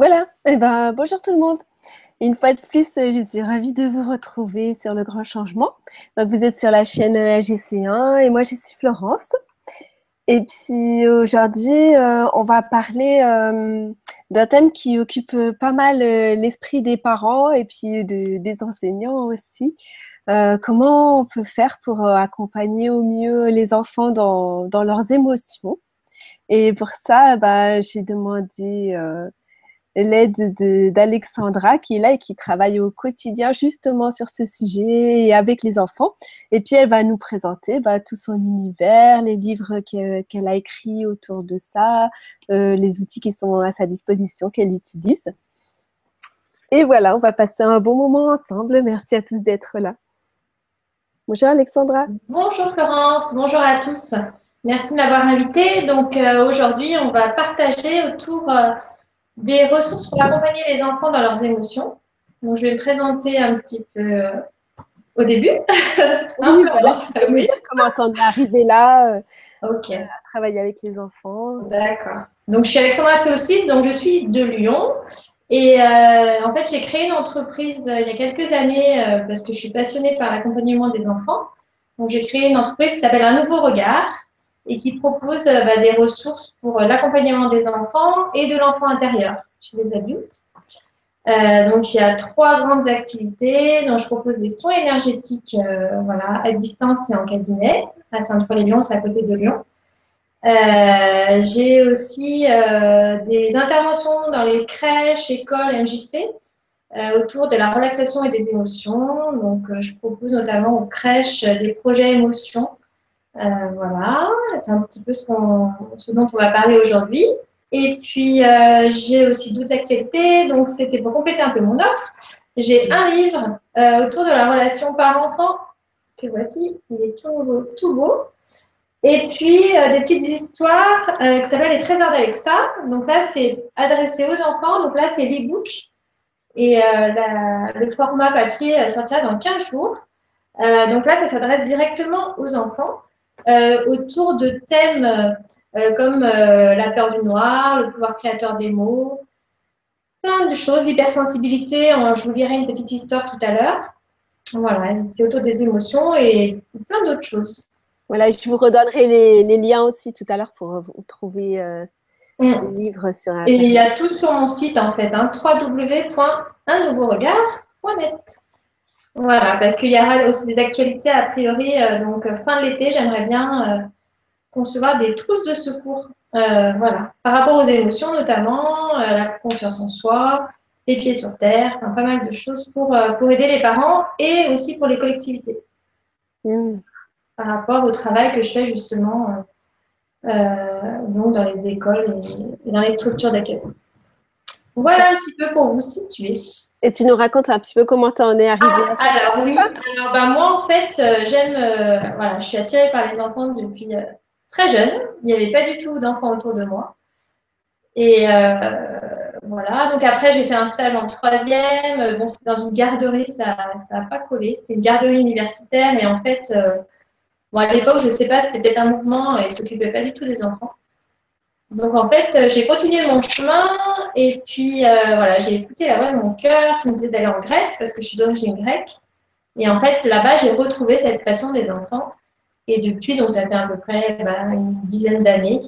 Voilà, eh ben, bonjour tout le monde. Une fois de plus, euh, je suis ravie de vous retrouver sur le grand changement. Donc, vous êtes sur la chaîne AGC1 et moi, je suis Florence. Et puis aujourd'hui, euh, on va parler euh, d'un thème qui occupe pas mal l'esprit des parents et puis des enseignants aussi. comment on peut faire pour accompagner au mieux les enfants dans, dans leurs émotions? Et pour ça, bah, j'ai demandé l'aide d'Alexandra qui est là et qui travaille au quotidien justement sur ce sujet et avec les enfants. Et puis elle va nous présenter bah, tout son univers, les livres qu'elle a écrits autour de ça, euh, les outils qui sont à sa disposition qu'elle utilise. Et voilà, on va passer un bon moment ensemble. Merci à tous d'être là. Bonjour Alexandra. Bonjour Florence, bonjour à tous. Merci de m'avoir invitée. Donc euh, aujourd'hui, on va partager autour euh, des ressources pour accompagner les enfants dans leurs émotions. Donc, je vais présenter un petit peu euh, au début. oui, voilà, oui. comment on est arrivé là euh, à travailler avec les enfants. D'accord. Donc, je suis Alexandra Théosis, donc je suis de Lyon. Et euh, en fait, j'ai créé une entreprise il y a quelques années parce que je suis passionnée par l'accompagnement des enfants. Donc, j'ai créé une entreprise qui s'appelle Un Nouveau Regard et qui propose euh, bah, des ressources pour euh, l'accompagnement des enfants et de l'enfant intérieur chez les adultes. Euh, donc, il y a trois grandes activités. Donc, je propose des soins énergétiques voilà, à distance et en cabinet. À Saint-Troy-les-Lyons, c'est à côté de Lyon. J'ai aussi des interventions dans les crèches, écoles, MJC autour de la relaxation et des émotions. Donc, je propose notamment aux crèches des projets émotions voilà, c'est un petit peu ce, dont on va parler aujourd'hui. Et puis, euh, j'ai aussi d'autres activités. Donc, c'était pour compléter un peu mon offre. J'ai un livre euh, autour de la relation parent-enfant que voici. Il est tout, beau. Et puis, des petites histoires qui s'appellent Les trésors d'Alexa. Donc là, c'est adressé aux enfants. Donc là, c'est l'e-book. Et le format papier sortira dans 15 jours. donc là, ça s'adresse directement aux enfants. Euh, autour de thèmes euh, comme euh, la peur du noir, le pouvoir créateur des mots, plein de choses, l'hypersensibilité, je vous lirai une petite histoire tout à l'heure. Voilà, c'est autour des émotions et plein d'autres choses. Voilà, je vous redonnerai les, liens aussi tout à l'heure pour vous trouver mm. les livres sur Et il y a tout sur mon site en fait, hein. Voilà, parce qu'il y aura aussi des actualités a priori. Euh, donc, euh, fin de l'été, j'aimerais bien euh, concevoir des trousses de secours. voilà, par rapport aux émotions notamment, la confiance en soi, les pieds sur terre, pas mal de choses pour, pour aider les parents et aussi pour les collectivités. Mmh. Par rapport au travail que je fais justement donc dans les écoles et, dans les structures d'accueil. Voilà un petit peu pour vous situer. Et tu nous racontes un petit peu comment tu en es arrivée ah, Alors oui, alors, bah, moi en fait, euh, j'aime, euh, voilà, je suis attirée par les enfants depuis euh, très jeune. Il n'y avait pas du tout d'enfants autour de moi. Et voilà, donc après j'ai fait un stage en troisième. Bon, c'était dans une garderie, ça n'a pas collé. C'était une garderie universitaire, et en fait, bon, à l'époque, je ne sais pas, c'était peut-être un mouvement et ne s'occupait pas du tout des enfants. Donc en fait, euh, j'ai continué mon chemin et puis euh, voilà, j'ai écouté la voix de mon cœur qui me disait d'aller en Grèce parce que je suis d'origine grecque. Et en fait, là-bas, j'ai retrouvé cette passion des enfants. Et depuis, donc ça fait à peu près ben, une dizaine d'années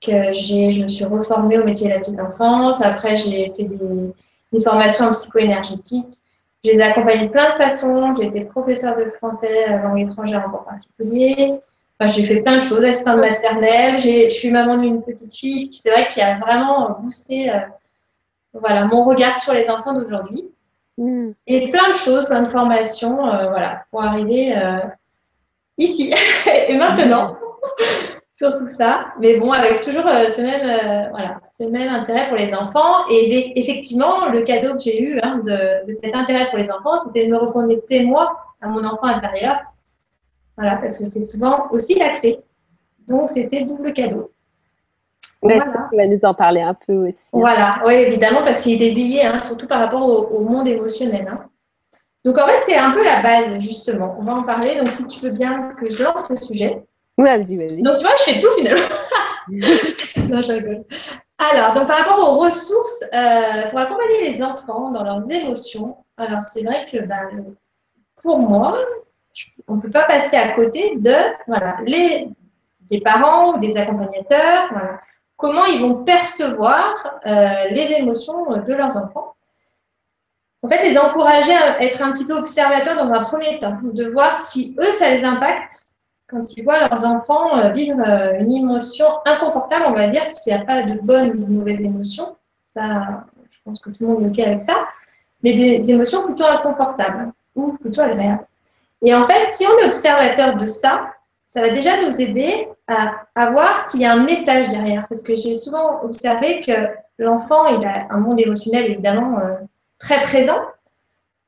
que je me suis reformée au métier de la petite enfance. Après, j'ai fait des, formations en psycho-énergétique. Je les ai accompagnés de plein de façons. J'ai été professeure de français langue étrangère en particulier j'ai fait plein de choses, assistante maternelle, je suis maman d'une petite fille, qui c'est vrai qui a vraiment boosté euh, voilà, mon regard sur les enfants d'aujourd'hui. Mm. Et plein de choses, plein de formations, euh, voilà, pour arriver euh, ici et maintenant sur tout ça. Mais bon, avec toujours ce, même, voilà, ce même intérêt pour les enfants. Et effectivement, le cadeau que j'ai eu hein, de, de cet intérêt pour les enfants, c'était de me reconnecter moi à mon enfant intérieur voilà, parce que c'est souvent aussi la clé. Donc, c'était double cadeau. voilà. Tu vas nous en parler un peu aussi. Hein. Voilà, oui, évidemment, parce qu'il est lié, hein, surtout par rapport au, monde émotionnel. Hein. Donc, en fait, c'est un peu la base, justement. On va en parler. Donc, si tu veux bien que je lance le sujet. Vas-y, vas-y. Donc, tu vois, je fais tout finalement. non, je rigole. Alors, donc par rapport aux ressources, euh, pour accompagner les enfants dans leurs émotions, alors c'est vrai que ben, pour moi, on ne peut pas passer à côté de voilà, les, des parents ou des accompagnateurs, comment ils vont percevoir euh, les émotions de leurs enfants. En fait, les encourager à être un petit peu observateurs dans un premier temps, de voir si eux, ça les impacte quand ils voient leurs enfants euh, vivre euh, une émotion inconfortable, on va dire, qu'il n'y a pas de bonnes ou de mauvaises émotions. Ça, je pense que tout le monde est OK avec ça. Mais des émotions plutôt inconfortables ou plutôt agréables. Et en fait, si on est observateur de ça, ça va déjà nous aider à, voir s'il y a un message derrière. Parce que j'ai souvent observé que l'enfant, il a un monde émotionnel évidemment euh, très présent,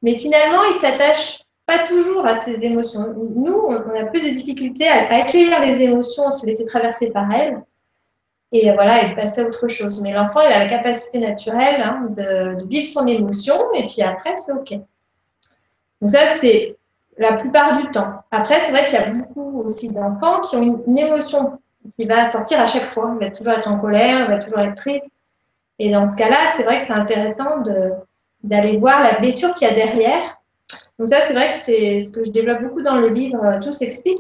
mais finalement, il s'attache pas toujours à ses émotions. Nous, on, a plus de difficultés à, accueillir les émotions, à se laisser traverser par elles, et voilà, et de passer à autre chose. Mais l'enfant, il a la capacité naturelle hein, de, vivre son émotion, et puis après, c'est OK. Donc ça, c'est la plupart du temps. Après, c'est vrai qu'il y a beaucoup aussi d'enfants qui ont une, émotion qui va sortir à chaque fois. Il va toujours être en colère, il va toujours être triste. Et dans ce cas-là, c'est vrai que c'est intéressant d'aller voir la blessure qu'il y a derrière donc ça, c'est vrai que c'est ce que je développe beaucoup dans le livre euh, Tout s'explique.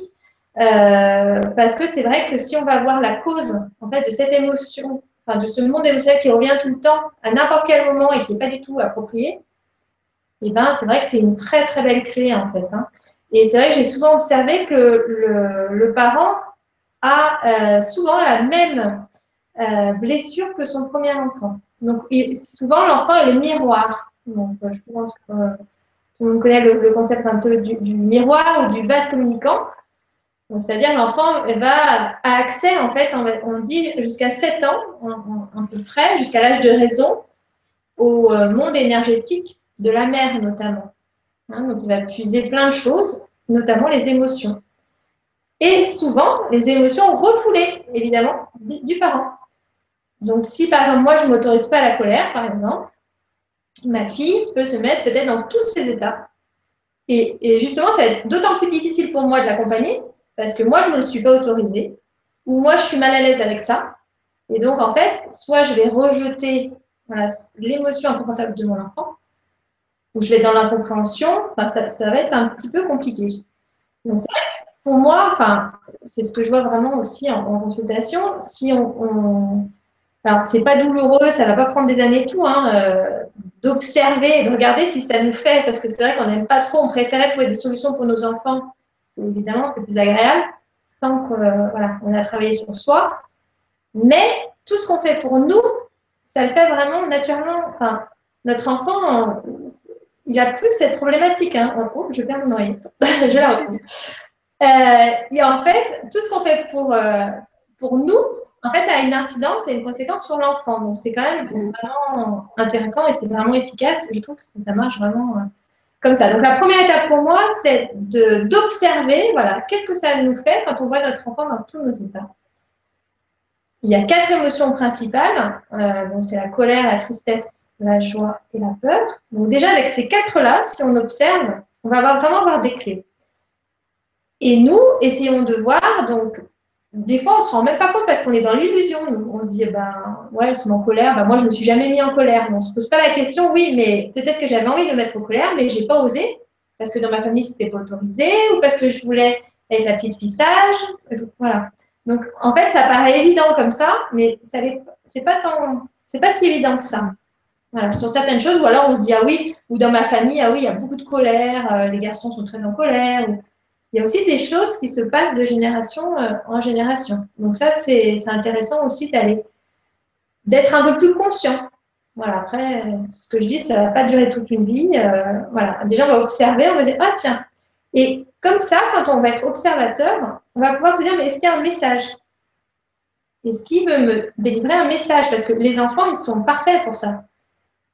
Euh, parce que c'est vrai que si on va voir la cause en fait, de cette émotion, enfin, de ce monde émotionnel qui revient tout le temps, à n'importe quel moment et qui n'est pas du tout approprié, eh ben, c'est vrai que c'est une très très belle clé en fait. Hein. Et c'est vrai que j'ai souvent observé que le, parent a euh, souvent la même euh, blessure que son premier enfant. Donc souvent l'enfant est le miroir. Donc je pense que tout le monde connaît le, concept un peu du, miroir ou du vase communicant. C'est-à-dire l'enfant a accès, en fait, on, dit jusqu'à 7 ans, à peu près, jusqu'à l'âge de raison, au euh, monde énergétique de la mère notamment. Hein, donc il va puiser plein de choses, notamment les émotions. Et souvent, les émotions refoulées, évidemment, du parent. Donc si par exemple, moi, je ne m'autorise pas à la colère, par exemple, ma fille peut se mettre peut-être dans tous ces états. Et, justement, ça va être d'autant plus difficile pour moi de l'accompagner parce que moi, je ne suis pas autorisée ou moi, je suis mal à l'aise avec ça. Et donc, en fait, soit je vais rejeter l'émotion inconfortable de mon enfant, ou je vais dans l'incompréhension, ça, ça, va être un petit peu compliqué. Donc, pour moi, enfin, c'est ce que je vois vraiment aussi en, consultation. Si on, on alors, c'est pas douloureux, ça va pas prendre des années tout, hein, euh, d'observer et de regarder si ça nous fait, parce que c'est vrai qu'on n'aime pas trop, on préférait trouver des solutions pour nos enfants. Évidemment, c'est plus agréable, sans qu'on on a travaillé sur soi. Mais tout ce qu'on fait pour nous, ça le fait vraiment naturellement. Enfin, notre enfant, il n'a plus cette problématique. Hein. Oh, je perds mon oreille. je la retrouve. Euh, et en fait, tout ce qu'on fait pour, euh, pour nous, en fait, a une incidence et une conséquence sur l'enfant. Donc, c'est quand même vraiment intéressant et c'est vraiment efficace. Je trouve que ça marche vraiment euh, comme ça. Donc, la première étape pour moi, c'est d'observer, voilà, qu'est-ce que ça nous fait quand on voit notre enfant dans tous nos états. Il y a quatre émotions principales. Euh, donc, c'est la colère, la tristesse, la joie et la peur. Donc, déjà, avec ces quatre-là, si on observe, on va vraiment avoir des clés. Et nous, essayons de voir, donc, des fois, on se rend même pas compte parce qu'on est dans l'illusion. On se dit, ben, ouais, ils en colère. Ben, moi, je ne me suis jamais mis en colère. on ne se pose pas la question, oui, mais peut-être que j'avais envie de me mettre en colère, mais je n'ai pas osé parce que dans ma famille, ce n'était pas autorisé ou parce que je voulais être la petite fille sage. Voilà. Donc, en fait, ça paraît évident comme ça, mais ce n'est pas, si évident que ça. Voilà, sur certaines choses, ou alors on se dit, ah oui, ou dans ma famille, ah oui, il y a beaucoup de colère, euh, les garçons sont très en colère, ou il y a aussi des choses qui se passent de génération euh, en génération. Donc ça, c'est intéressant aussi d'aller, d'être un peu plus conscient. Voilà, après, ce que je dis, ça va pas durer toute une vie. Euh, voilà, déjà, on va observer, on va dire, ah tiens. Et comme ça, quand on va être observateur, on va pouvoir se dire, mais est-ce qu'il y a un message? Est-ce qu'il veut me délivrer un message? Parce que les enfants, ils sont parfaits pour ça.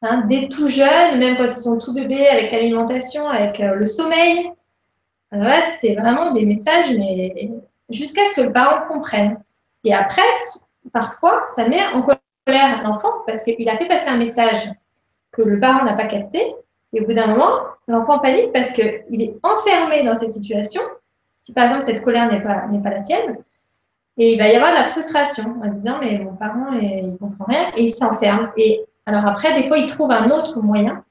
Hein, dès tout jeunes, même quand ils sont tout bébés, avec l'alimentation, avec euh, le sommeil, alors là, c'est vraiment des messages, mais jusqu'à ce que le parent comprenne. Et après, parfois, ça met en colère l'enfant parce qu'il a fait passer un message que le parent n'a pas capté. Et au bout d'un moment, l'enfant panique parce qu'il est enfermé dans cette situation. Si par exemple cette colère n'est pas, pas la sienne, Et il va y avoir de la frustration en se disant, mais mon parent, il ne comprend rien, et il s'enferme. Et alors après, des fois, il trouve un autre moyen,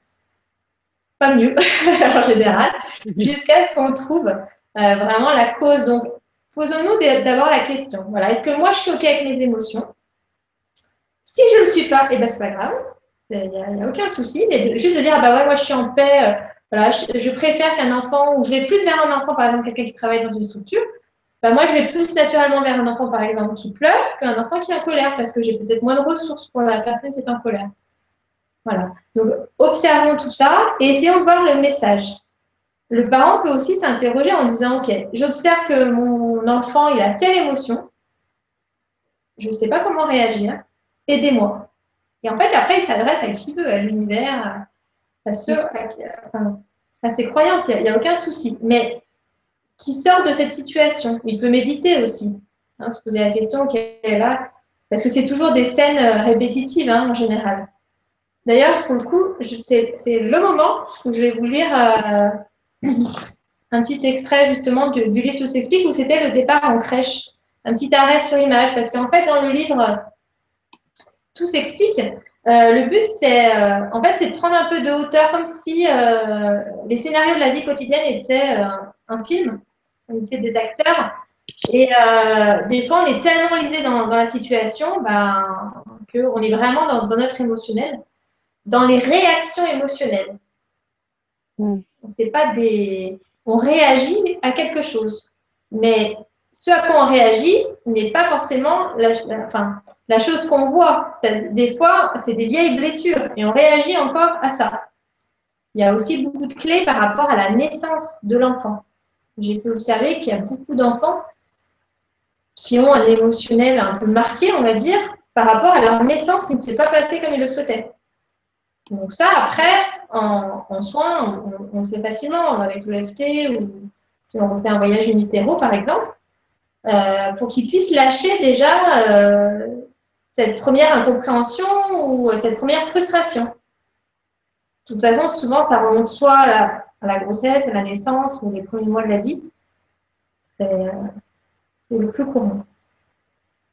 pas mieux en général, jusqu'à ce qu'on trouve euh, vraiment la cause. Donc, posons-nous d'abord la question. Voilà, est-ce que moi, je suis OK avec mes émotions? Si je ne le suis pas, eh ben, c'est pas grave. Il n'y a, aucun souci. Mais juste de dire, ah bah ouais, moi, je suis en paix. Je, préfère qu'un enfant, ou je vais plus vers un enfant, par exemple, quelqu'un qui travaille dans une structure. Bah, moi, je vais plus naturellement vers un enfant, par exemple, qui pleure qu'un enfant qui est en colère, parce que j'ai peut-être moins de ressources pour la personne qui est en colère. Voilà. Donc, observons tout ça et essayons de voir le message. Le parent peut aussi s'interroger en disant, OK, j'observe que mon enfant, il a telle émotion, je ne sais pas comment réagir, aidez-moi. Et en fait, après, il s'adresse à qui veut, à l'univers, à, ses croyances, il n'y a, aucun souci. Mais qui sort de cette situation Il peut méditer aussi, hein, se poser la question, OK, là, parce que c'est toujours des scènes euh, répétitives hein, en général. D'ailleurs, pour le coup, c'est le moment où je vais vous lire euh, un petit extrait justement du, livre Tout s'explique où c'était le départ en crèche. Un petit arrêt sur image parce qu'en fait, dans le livre Tout s'explique, euh, le but, c'est euh, en fait, c'est de prendre un peu de hauteur, comme si les scénarios de la vie quotidienne étaient un film, on était des acteurs. Et des fois, on est tellement lisé dans, la situation ben, qu'on est vraiment dans notre émotionnel dans les réactions émotionnelles. Mm. C'est pas des. On réagit à quelque chose, mais ce à quoi on réagit n'est pas forcément la, enfin, la chose qu'on voit. Des fois, c'est des vieilles blessures et on réagit encore à ça. Il y a aussi beaucoup de clés par rapport à la naissance de l'enfant. J'ai pu observer qu'il y a beaucoup d'enfants qui ont un émotionnel un peu marqué, on va dire, par rapport à leur naissance qui ne s'est pas passée comme ils le souhaitaient. Donc ça, après, en, soins, on, le fait facilement avec l'EFT ou si on refait un voyage unitéro, par exemple, euh, pour qu'ils puissent lâcher déjà euh, cette première incompréhension ou cette première frustration. De toute façon, souvent, ça remonte soit à la, grossesse, à la naissance ou les premiers mois de la vie. C'est le plus courant.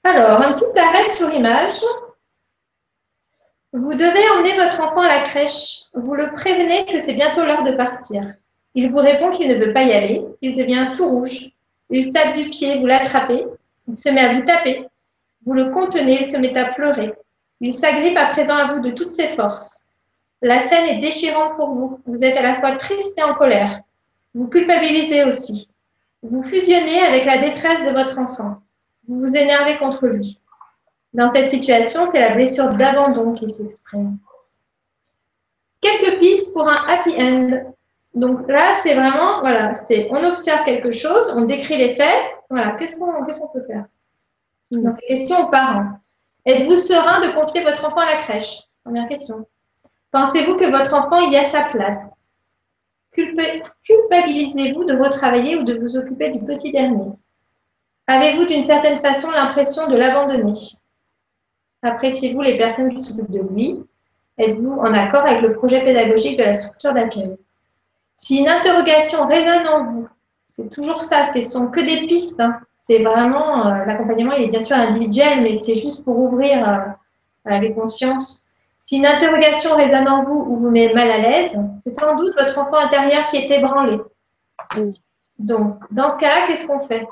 Alors, un petit arrêt sur image. Vous devez emmener votre enfant à la crèche. Vous le prévenez que c'est bientôt l'heure de partir. Il vous répond qu'il ne veut pas y aller. Il devient tout rouge. Il tape du pied, vous l'attrapez. Il se met à vous taper. Vous le contenez, il se met à pleurer. Il s'agrippe à présent à vous de toutes ses forces. La scène est déchirante pour vous. Vous êtes à la fois triste et en colère. Vous culpabilisez aussi. Vous fusionnez avec la détresse de votre enfant. Vous vous énervez contre lui. Dans cette situation, c'est la blessure d'abandon qui s'exprime. Quelques pistes pour un happy end. Donc là, c'est vraiment, voilà, c'est on observe quelque chose, on décrit les faits. Voilà, qu'est-ce qu'on peut faire? Donc, question aux parents. Êtes-vous serein de confier votre enfant à la crèche? Première question. Pensez-vous que votre enfant y a sa place? Culpabilisez-vous de retravailler ou de vous occuper du petit dernier? Avez-vous d'une certaine façon l'impression de l'abandonner? Appréciez-vous les personnes qui s'occupent de lui? Êtes-vous en accord avec le projet pédagogique de la structure d'accueil? Si une interrogation résonne en vous, c'est toujours ça, ce sont que des pistes. Hein. C'est vraiment, euh, l'accompagnement, il est bien sûr individuel, mais c'est juste pour ouvrir euh, les consciences. Si une interrogation résonne en vous ou vous met mal à l'aise, c'est sans doute votre enfant intérieur qui est ébranlé. Donc, dans ce cas-là, qu'est-ce qu'on fait?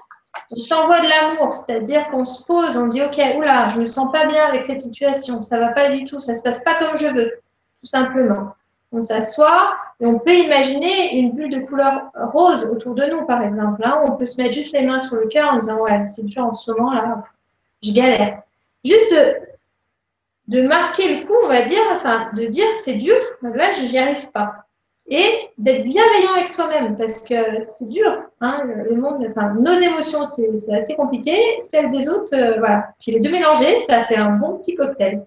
On s'envoie de l'amour, c'est-à-dire qu'on se pose, on dit ok, oula, je me sens pas bien avec cette situation, ça va pas du tout, ça se passe pas comme je veux, tout simplement. On s'assoit on peut imaginer une bulle de couleur rose autour de nous, par exemple. Hein. On peut se mettre juste les mains sur le cœur en disant ouais, c'est dur en ce moment là, je galère. Juste de, marquer le coup, on va dire, enfin de dire c'est dur, là je n'y arrive pas et d'être bienveillant avec soi-même parce que c'est dur. Hein, le monde, enfin, nos émotions, c'est assez compliqué. Celles des autres, euh, voilà. Puis les deux mélangés, ça fait un bon petit cocktail.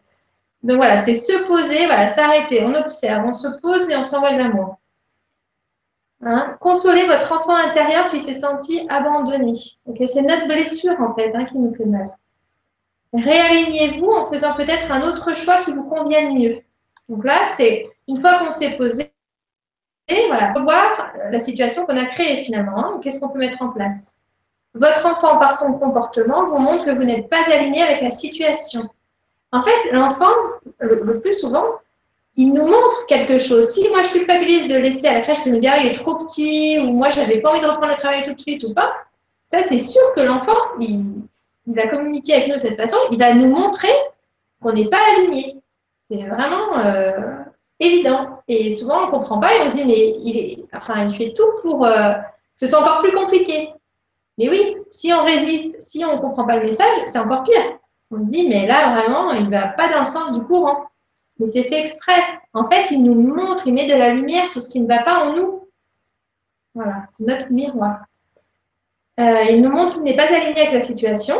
Donc voilà, c'est se poser, voilà, s'arrêter, on observe, on se pose et on s'envoie de l'amour. Hein, consoler votre enfant intérieur qui s'est senti abandonné. c'est notre blessure en fait hein, qui nous fait mal. Réalignez-vous en faisant peut-être un autre choix qui vous convienne mieux. Donc là, c'est une fois qu'on s'est posé, voilà, revoir la situation qu'on a créée finalement. Hein. Qu'est-ce qu'on peut mettre en place votre enfant, par son comportement, vous montre que vous n'êtes pas aligné avec la situation. En fait, l'enfant, le, plus souvent, il nous montre quelque chose. Si moi je culpabilise de laisser à la crèche, que me gars il est trop petit, ou moi j'avais pas envie de reprendre le travail tout de suite ou pas, ça c'est sûr que l'enfant, il, va communiquer avec nous de cette façon, il va nous montrer qu'on n'est pas aligné. C'est vraiment euh, évident. Et souvent on ne comprend pas et on se dit, mais il, est, enfin, il fait tout pour euh, que ce soit encore plus compliqué. Mais oui, si on résiste, si on ne comprend pas le message, c'est encore pire. On se dit, mais là, vraiment, il ne va pas dans le sens du courant. Mais c'est fait exprès. En fait, il nous montre, il met de la lumière sur ce qui ne va pas en nous. Voilà, c'est notre miroir. Euh, il nous montre qu'il n'est pas aligné avec la situation.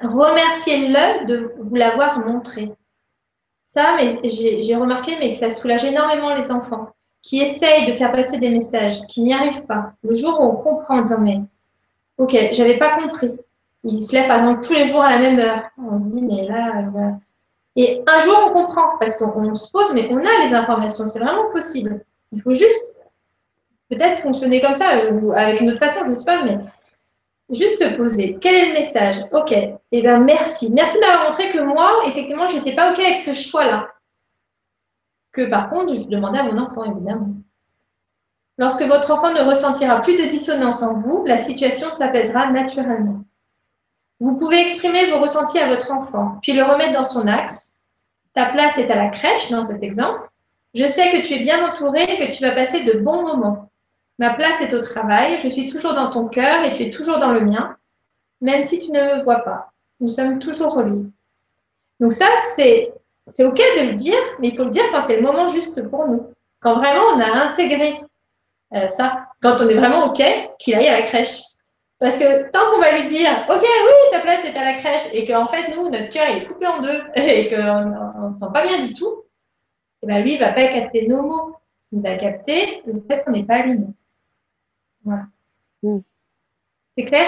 Remerciez-le de vous l'avoir montré. Ça, j'ai remarqué, mais ça soulage énormément les enfants qui essayent de faire passer des messages, qui n'y arrivent pas. Le jour où on comprend en disant, mais ok, j'avais pas compris. Il se lève par exemple tous les jours à la même heure. On se dit, mais là, et un jour on comprend parce qu'on se pose, mais on a les informations. C'est vraiment possible. Il faut juste peut-être fonctionner comme ça, ou avec une autre façon, je ne sais pas, mais juste se poser. Quel est le message? Ok, eh bien merci. Merci de m'avoir montré que moi, effectivement, je n'étais pas OK avec ce choix-là. Que par contre, je demandais à mon enfant, évidemment. Lorsque votre enfant ne ressentira plus de dissonance en vous, la situation s'apaisera naturellement. Vous pouvez exprimer vos ressentis à votre enfant, puis le remettre dans son axe. Ta place est à la crèche dans cet exemple. Je sais que tu es bien entouré et que tu vas passer de bons moments. Ma place est au travail, je suis toujours dans ton cœur et tu es toujours dans le mien, même si tu ne me vois pas. Nous sommes toujours reliés. Donc ça, c'est, c'est OK de le dire, mais il faut le dire quand c'est le moment juste pour nous. Quand vraiment on a intégré euh, ça, quand on est vraiment OK qu'il aille à la crèche. Parce que tant qu'on va lui dire, OK, oui, ta place est à la crèche, et qu'en fait, nous, notre cœur est coupé en deux, et qu'on ne se sent pas bien du tout, et eh bien lui, il ne va pas capter nos mots. Il va capter le fait qu'on n'est pas aligné. Voilà. Mm. C'est clair?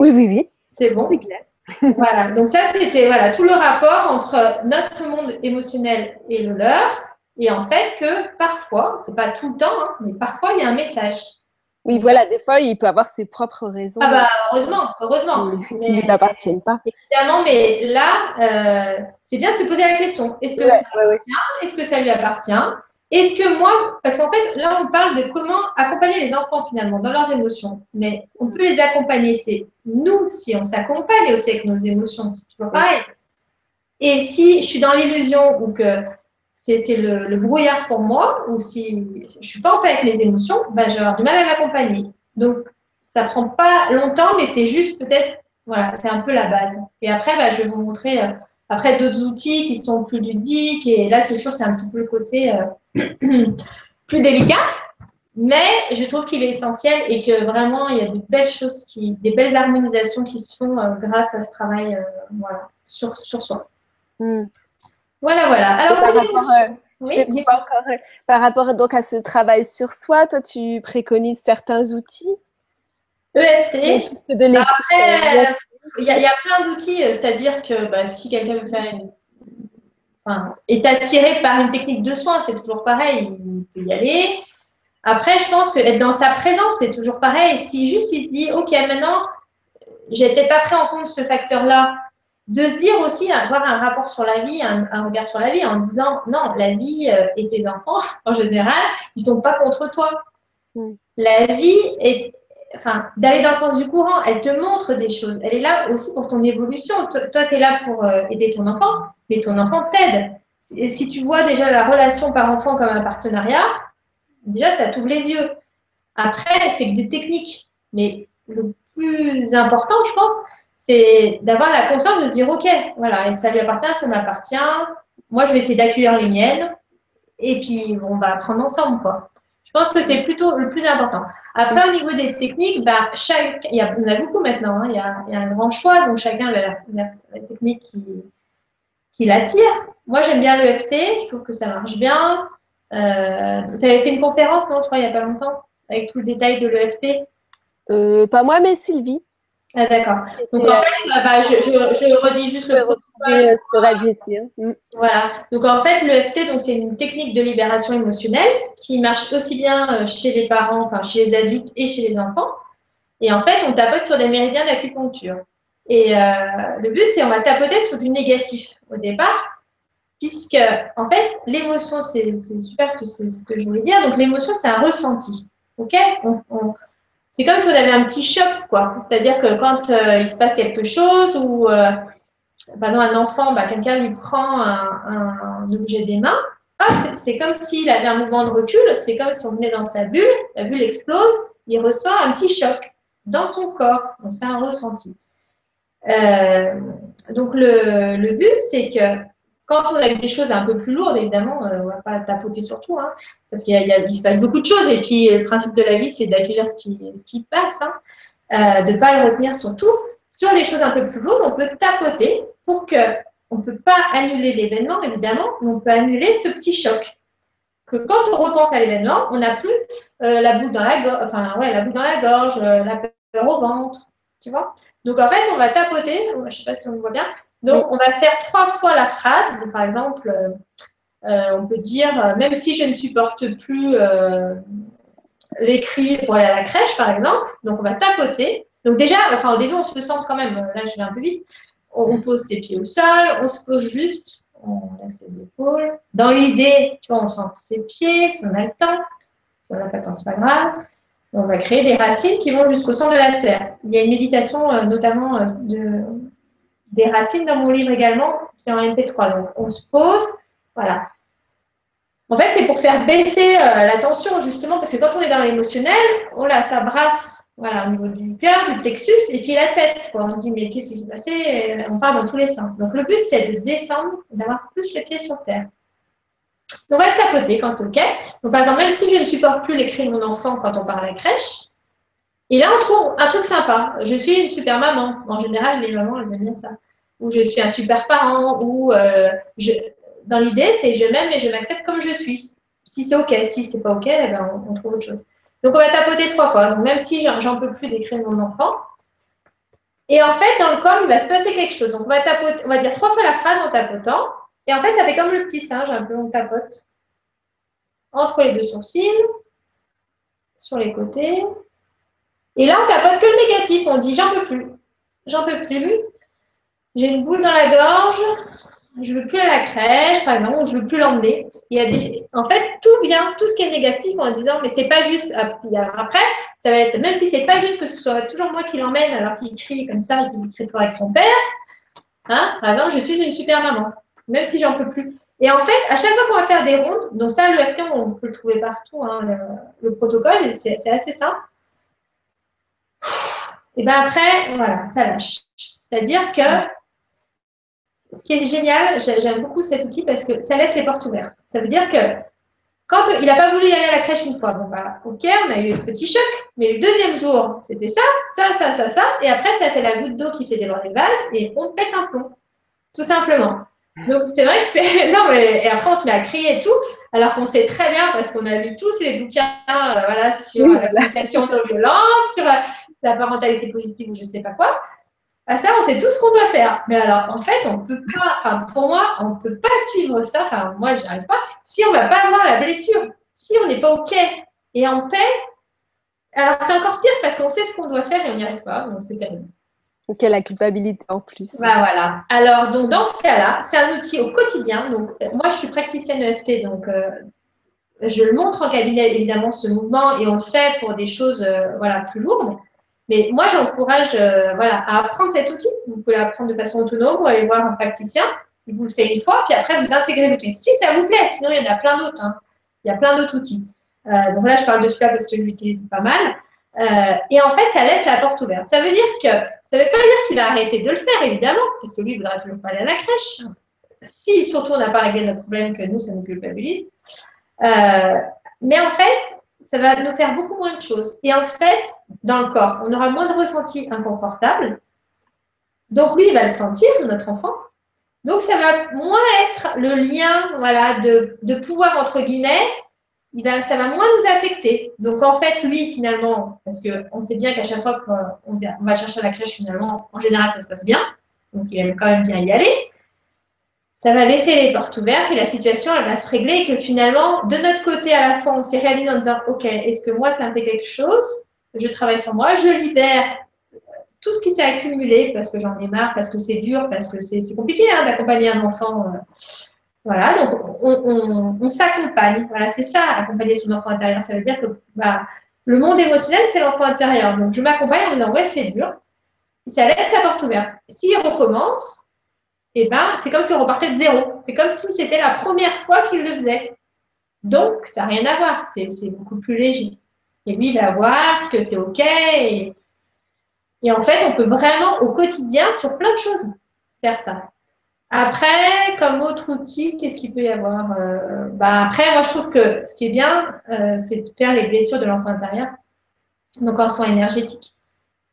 Oui, oui, oui. C'est bon C'est clair. voilà. Donc ça, c'était voilà, tout le rapport entre notre monde émotionnel et le leur. Et en fait, que parfois, c'est pas tout le temps, hein, mais parfois, il y a un message. Oui, voilà, des fois, il peut avoir ses propres raisons. Ah bah, heureusement, heureusement. Qui ne lui appartiennent pas. Évidemment, mais là, euh, c'est bien de se poser la question. Est-ce que, ça Est-ce que ça lui appartient? Est-ce que moi, parce qu'en fait, là, on parle de comment accompagner les enfants finalement dans leurs émotions. Mais on peut les accompagner, c'est nous, si on s'accompagne aussi avec nos émotions, c'est toujours pareil. Et si je suis dans l'illusion ou que c'est le, brouillard pour moi, ou si je ne suis pas en paix avec mes émotions, bah, je vais avoir du mal à l'accompagner. Donc, ça ne prend pas longtemps, mais c'est juste peut-être, voilà, c'est un peu la base. Et après, bah, je vais vous montrer euh, après d'autres outils qui sont plus ludiques. Et là, c'est sûr, c'est un petit peu le côté euh, plus délicat. Mais je trouve qu'il est essentiel et que vraiment, il y a de belles choses, des belles harmonisations qui se font euh, grâce à ce travail voilà, sur, sur soi. Hmm. Voilà, voilà. Alors, par rapport, oui, encore, par rapport donc à ce travail sur soi, toi, tu préconises certains outils? EFT. Après, il y, a plein d'outils, euh, c'est-à-dire que bah, si quelqu'un veut faire une, enfin, est attiré par une technique de soin, c'est toujours pareil, il peut y aller. Après, je pense que être dans sa présence, c'est toujours pareil. Si juste il se dit, OK, maintenant, j'ai peut-être pas pris en compte ce facteur-là, de se dire aussi, avoir un rapport sur la vie, un, regard sur la vie en disant non, la vie euh, et tes enfants, en général, ils sont pas contre toi. Mm. La vie est, enfin, d'aller dans le sens du courant, elle te montre des choses. Elle est là aussi pour ton évolution. Toi, tu es là pour euh, aider ton enfant, mais ton enfant t'aide. Si, si tu vois déjà la relation par-enfant comme un partenariat, déjà, ça t'ouvre les yeux. Après, c'est des techniques. Mais le plus important, je pense, c'est d'avoir la conscience de se dire, OK, voilà, ça lui appartient, ça m'appartient. Moi, je vais essayer d'accueillir les miennes. Et puis, on va apprendre ensemble, quoi. Je pense que c'est plutôt le plus important. Après, au niveau des techniques, bah, chaque, il y a, en a beaucoup maintenant. Hein. il, y a, il, y a, un grand choix, donc chacun a la, la, technique qui, qui l'attire. Moi, j'aime bien l'EFT. Je trouve que ça marche bien. Euh, tu avais fait une conférence, non Je crois, il n'y a pas longtemps, avec tout le détail de l'EFT. Euh, pas moi, mais Sylvie. Ah, d'accord. Donc, en fait, euh, bah, je, je, redis juste le protocole. sur hein. mm. Voilà. Donc, en fait, l'EFT, c'est une technique de libération émotionnelle qui marche aussi bien euh, chez les parents, enfin, chez les adultes et chez les enfants. Et en fait, on tapote sur des méridiens d'acupuncture. Et euh, le but, c'est on va tapoter sur du négatif au départ, puisque en fait, l'émotion, c'est super ce que, ce que je voulais dire. Donc l'émotion, c'est un ressenti. Ok? C'est comme si on avait un petit choc, quoi. C'est-à-dire que quand euh, il se passe quelque chose ou euh, par exemple un enfant, bah, quelqu'un lui prend un, objet des mains, c'est comme s'il avait un mouvement de recul, c'est comme si on venait dans sa bulle, la bulle explose, il ressent un petit choc dans son corps. Donc c'est un ressenti. Euh, donc le but, c'est que quand on a des choses un peu plus lourdes, évidemment, euh, on ne va pas tapoter sur tout, hein, parce qu'il se passe beaucoup de choses. Et puis, le principe de la vie, c'est d'accueillir ce qui, passe, hein, euh, de ne pas le retenir sur tout. Sur les choses un peu plus lourdes, on peut tapoter pour que, on ne peut pas annuler l'événement, évidemment, mais on peut annuler ce petit choc. Que quand on repense à l'événement, on n'a plus euh, la boule dans la gorge, la boule dans la gorge, la peur au ventre, tu vois. Donc, en fait, on va tapoter, je ne sais pas si on le voit bien, donc, on va faire trois fois la phrase. par exemple, euh, euh, on peut dire, euh, même si je ne supporte plus les cris pour aller à la crèche, par exemple, donc on va tapoter. Donc déjà, enfin au début, on se sent quand même, là je vais un peu vite, on pose ses pieds au sol, on se pose juste, on laisse ses épaules. Dans l'idée, tu vois, on sent ses pieds, si on a le temps, si on n'a pas le temps, c'est pas grave. On va créer des racines qui vont jusqu'au centre de la terre. Il y a une méditation notamment de, des racines dans mon livre également, qui est en MP3. Donc, on se pose, voilà. En fait, c'est pour faire baisser euh, la tension, justement, parce que quand on est dans l'émotionnel, là, ça brasse voilà, au niveau du cœur, du plexus, et puis la tête. On se dit, mais qu'est-ce qui s'est passé? On part dans tous les sens. Donc, le but, c'est de descendre, d'avoir plus les pieds sur terre. Donc, on va le tapoter quand c'est OK. Donc, par exemple, même si je ne supporte plus les cris de mon enfant quand on part à la crèche, et là, on trouve un truc sympa. Je suis une super maman. En général, les mamans, elles aiment bien ça. Ou je suis un super parent. Ou euh, dans l'idée, c'est je m'aime et je m'accepte comme je suis. Si c'est OK. Si c'est pas OK, eh ben, on, trouve autre chose. Donc, on va tapoter trois fois. Donc, même si j'en peux plus d'écrire mon enfant. Et en fait, dans le corps, il va se passer quelque chose. Donc, on va, tapoter, on va dire trois fois la phrase en tapotant. Et en fait, ça fait comme le petit singe, un peu, on tapote entre les deux sourcils, sur les côtés, et là, on tapote que le négatif. On dit j'en peux plus. J'en peux plus. J'ai une boule dans la gorge. Je ne veux plus à la crèche, par exemple, ou je veux plus l'emmener. Il y a des... En fait, tout vient, tout ce qui est négatif en disant, mais c'est pas juste. Après, ça va être, même si c'est pas juste que ce soit toujours moi qui l'emmène alors qu'il crie comme ça, qu'il crie fort avec son père. Hein, par exemple, je suis une super maman, même si j'en peux plus. Et en fait, à chaque fois qu'on va faire des rondes, donc ça, le FT, on peut le trouver partout, hein, le, protocole, c'est assez simple. Et bien après, voilà, ça lâche. C'est-à-dire que ce qui est génial, j'aime beaucoup cet outil parce que ça laisse les portes ouvertes. Ça veut dire que quand il n'a pas voulu y aller à la crèche une fois, bon bah ok, on a eu un petit choc, mais le deuxième jour, c'était ça, ça, ça, ça, ça, et après ça fait la goutte d'eau qui fait déborder le vase et on pète un plomb, tout simplement. Donc c'est vrai que c'est non mais et après on se met à crier et tout, alors qu'on sait très bien parce qu'on a lu tous les bouquins, euh, voilà, sur la communication non violente, sur la parentalité positive ou je ne sais pas quoi, à ça, on sait tout ce qu'on doit faire. Mais alors, en fait, on peut pas, enfin, pour moi, on ne peut pas suivre ça, enfin, moi, je n'y arrive pas, si on ne va pas avoir la blessure, si on n'est pas OK et en paix. Alors, c'est encore pire parce qu'on sait ce qu'on doit faire et on n'y arrive pas, donc c'est terrible. Ok, la culpabilité en plus. Bah, voilà. Alors, donc, dans ce cas-là, c'est un outil au quotidien. Donc, moi, je suis praticienne EFT, donc euh, je le montre en cabinet, évidemment, ce mouvement, et on le fait pour des choses euh, voilà, plus lourdes. Mais moi, j'encourage euh, voilà, à apprendre cet outil. Vous pouvez l'apprendre de façon autonome ou aller voir un praticien. Il vous le fait une fois, puis après, vous intégrez l'outil. Si ça vous plaît, sinon, il y en a plein d'autres. Hein. Il y a plein d'autres outils. Euh, donc là, je parle de celui-là parce que je l'utilise pas mal. Euh, et en fait, ça laisse la porte ouverte. Ça veut dire que, ça ne veut pas dire qu'il va arrêter de le faire, évidemment, parce que lui, il voudra toujours pas aller à la crèche. Si surtout on n'a pas réglé notre problème, que nous, ça nous culpabilise. mais en fait, ça va nous faire beaucoup moins de choses. Et en fait, dans le corps, on aura moins de ressentis inconfortables. Donc lui, il va le sentir, notre enfant. Donc ça va moins être le lien voilà, de, pouvoir, entre guillemets, il va, ça va moins nous affecter. Donc en fait, lui, finalement, parce qu'on sait bien qu'à chaque fois qu'on on va chercher la crèche, finalement, en général, ça se passe bien. Donc il aime quand même bien y aller ça va laisser les portes ouvertes et la situation, elle va se régler et que finalement, de notre côté, à la fois, on s'est réalisé en disant, OK, est-ce que moi, ça me fait quelque chose? Je travaille sur moi, je libère tout ce qui s'est accumulé parce que j'en ai marre, parce que c'est dur, parce que c'est compliqué hein, d'accompagner un enfant. Euh. voilà, donc on, s'accompagne. Voilà, c'est ça, accompagner son enfant intérieur. Ça veut dire que bah, le monde émotionnel, c'est l'enfant intérieur. Donc je m'accompagne en disant, ouais, c'est dur. Ça laisse la porte ouverte. S'il recommence, eh ben, c'est comme si on repartait de zéro. C'est comme si c'était la première fois qu'il le faisait. Donc, ça n'a rien à voir. C'est beaucoup plus léger. Et lui, il va voir que c'est OK. Et, en fait, on peut vraiment au quotidien, sur plein de choses, faire ça. Après, comme autre outil, qu'est-ce qu'il peut y avoir euh, bah Après, moi, je trouve que ce qui est bien, euh, c'est de faire les blessures de l'enfant intérieur, donc en soins énergétiques.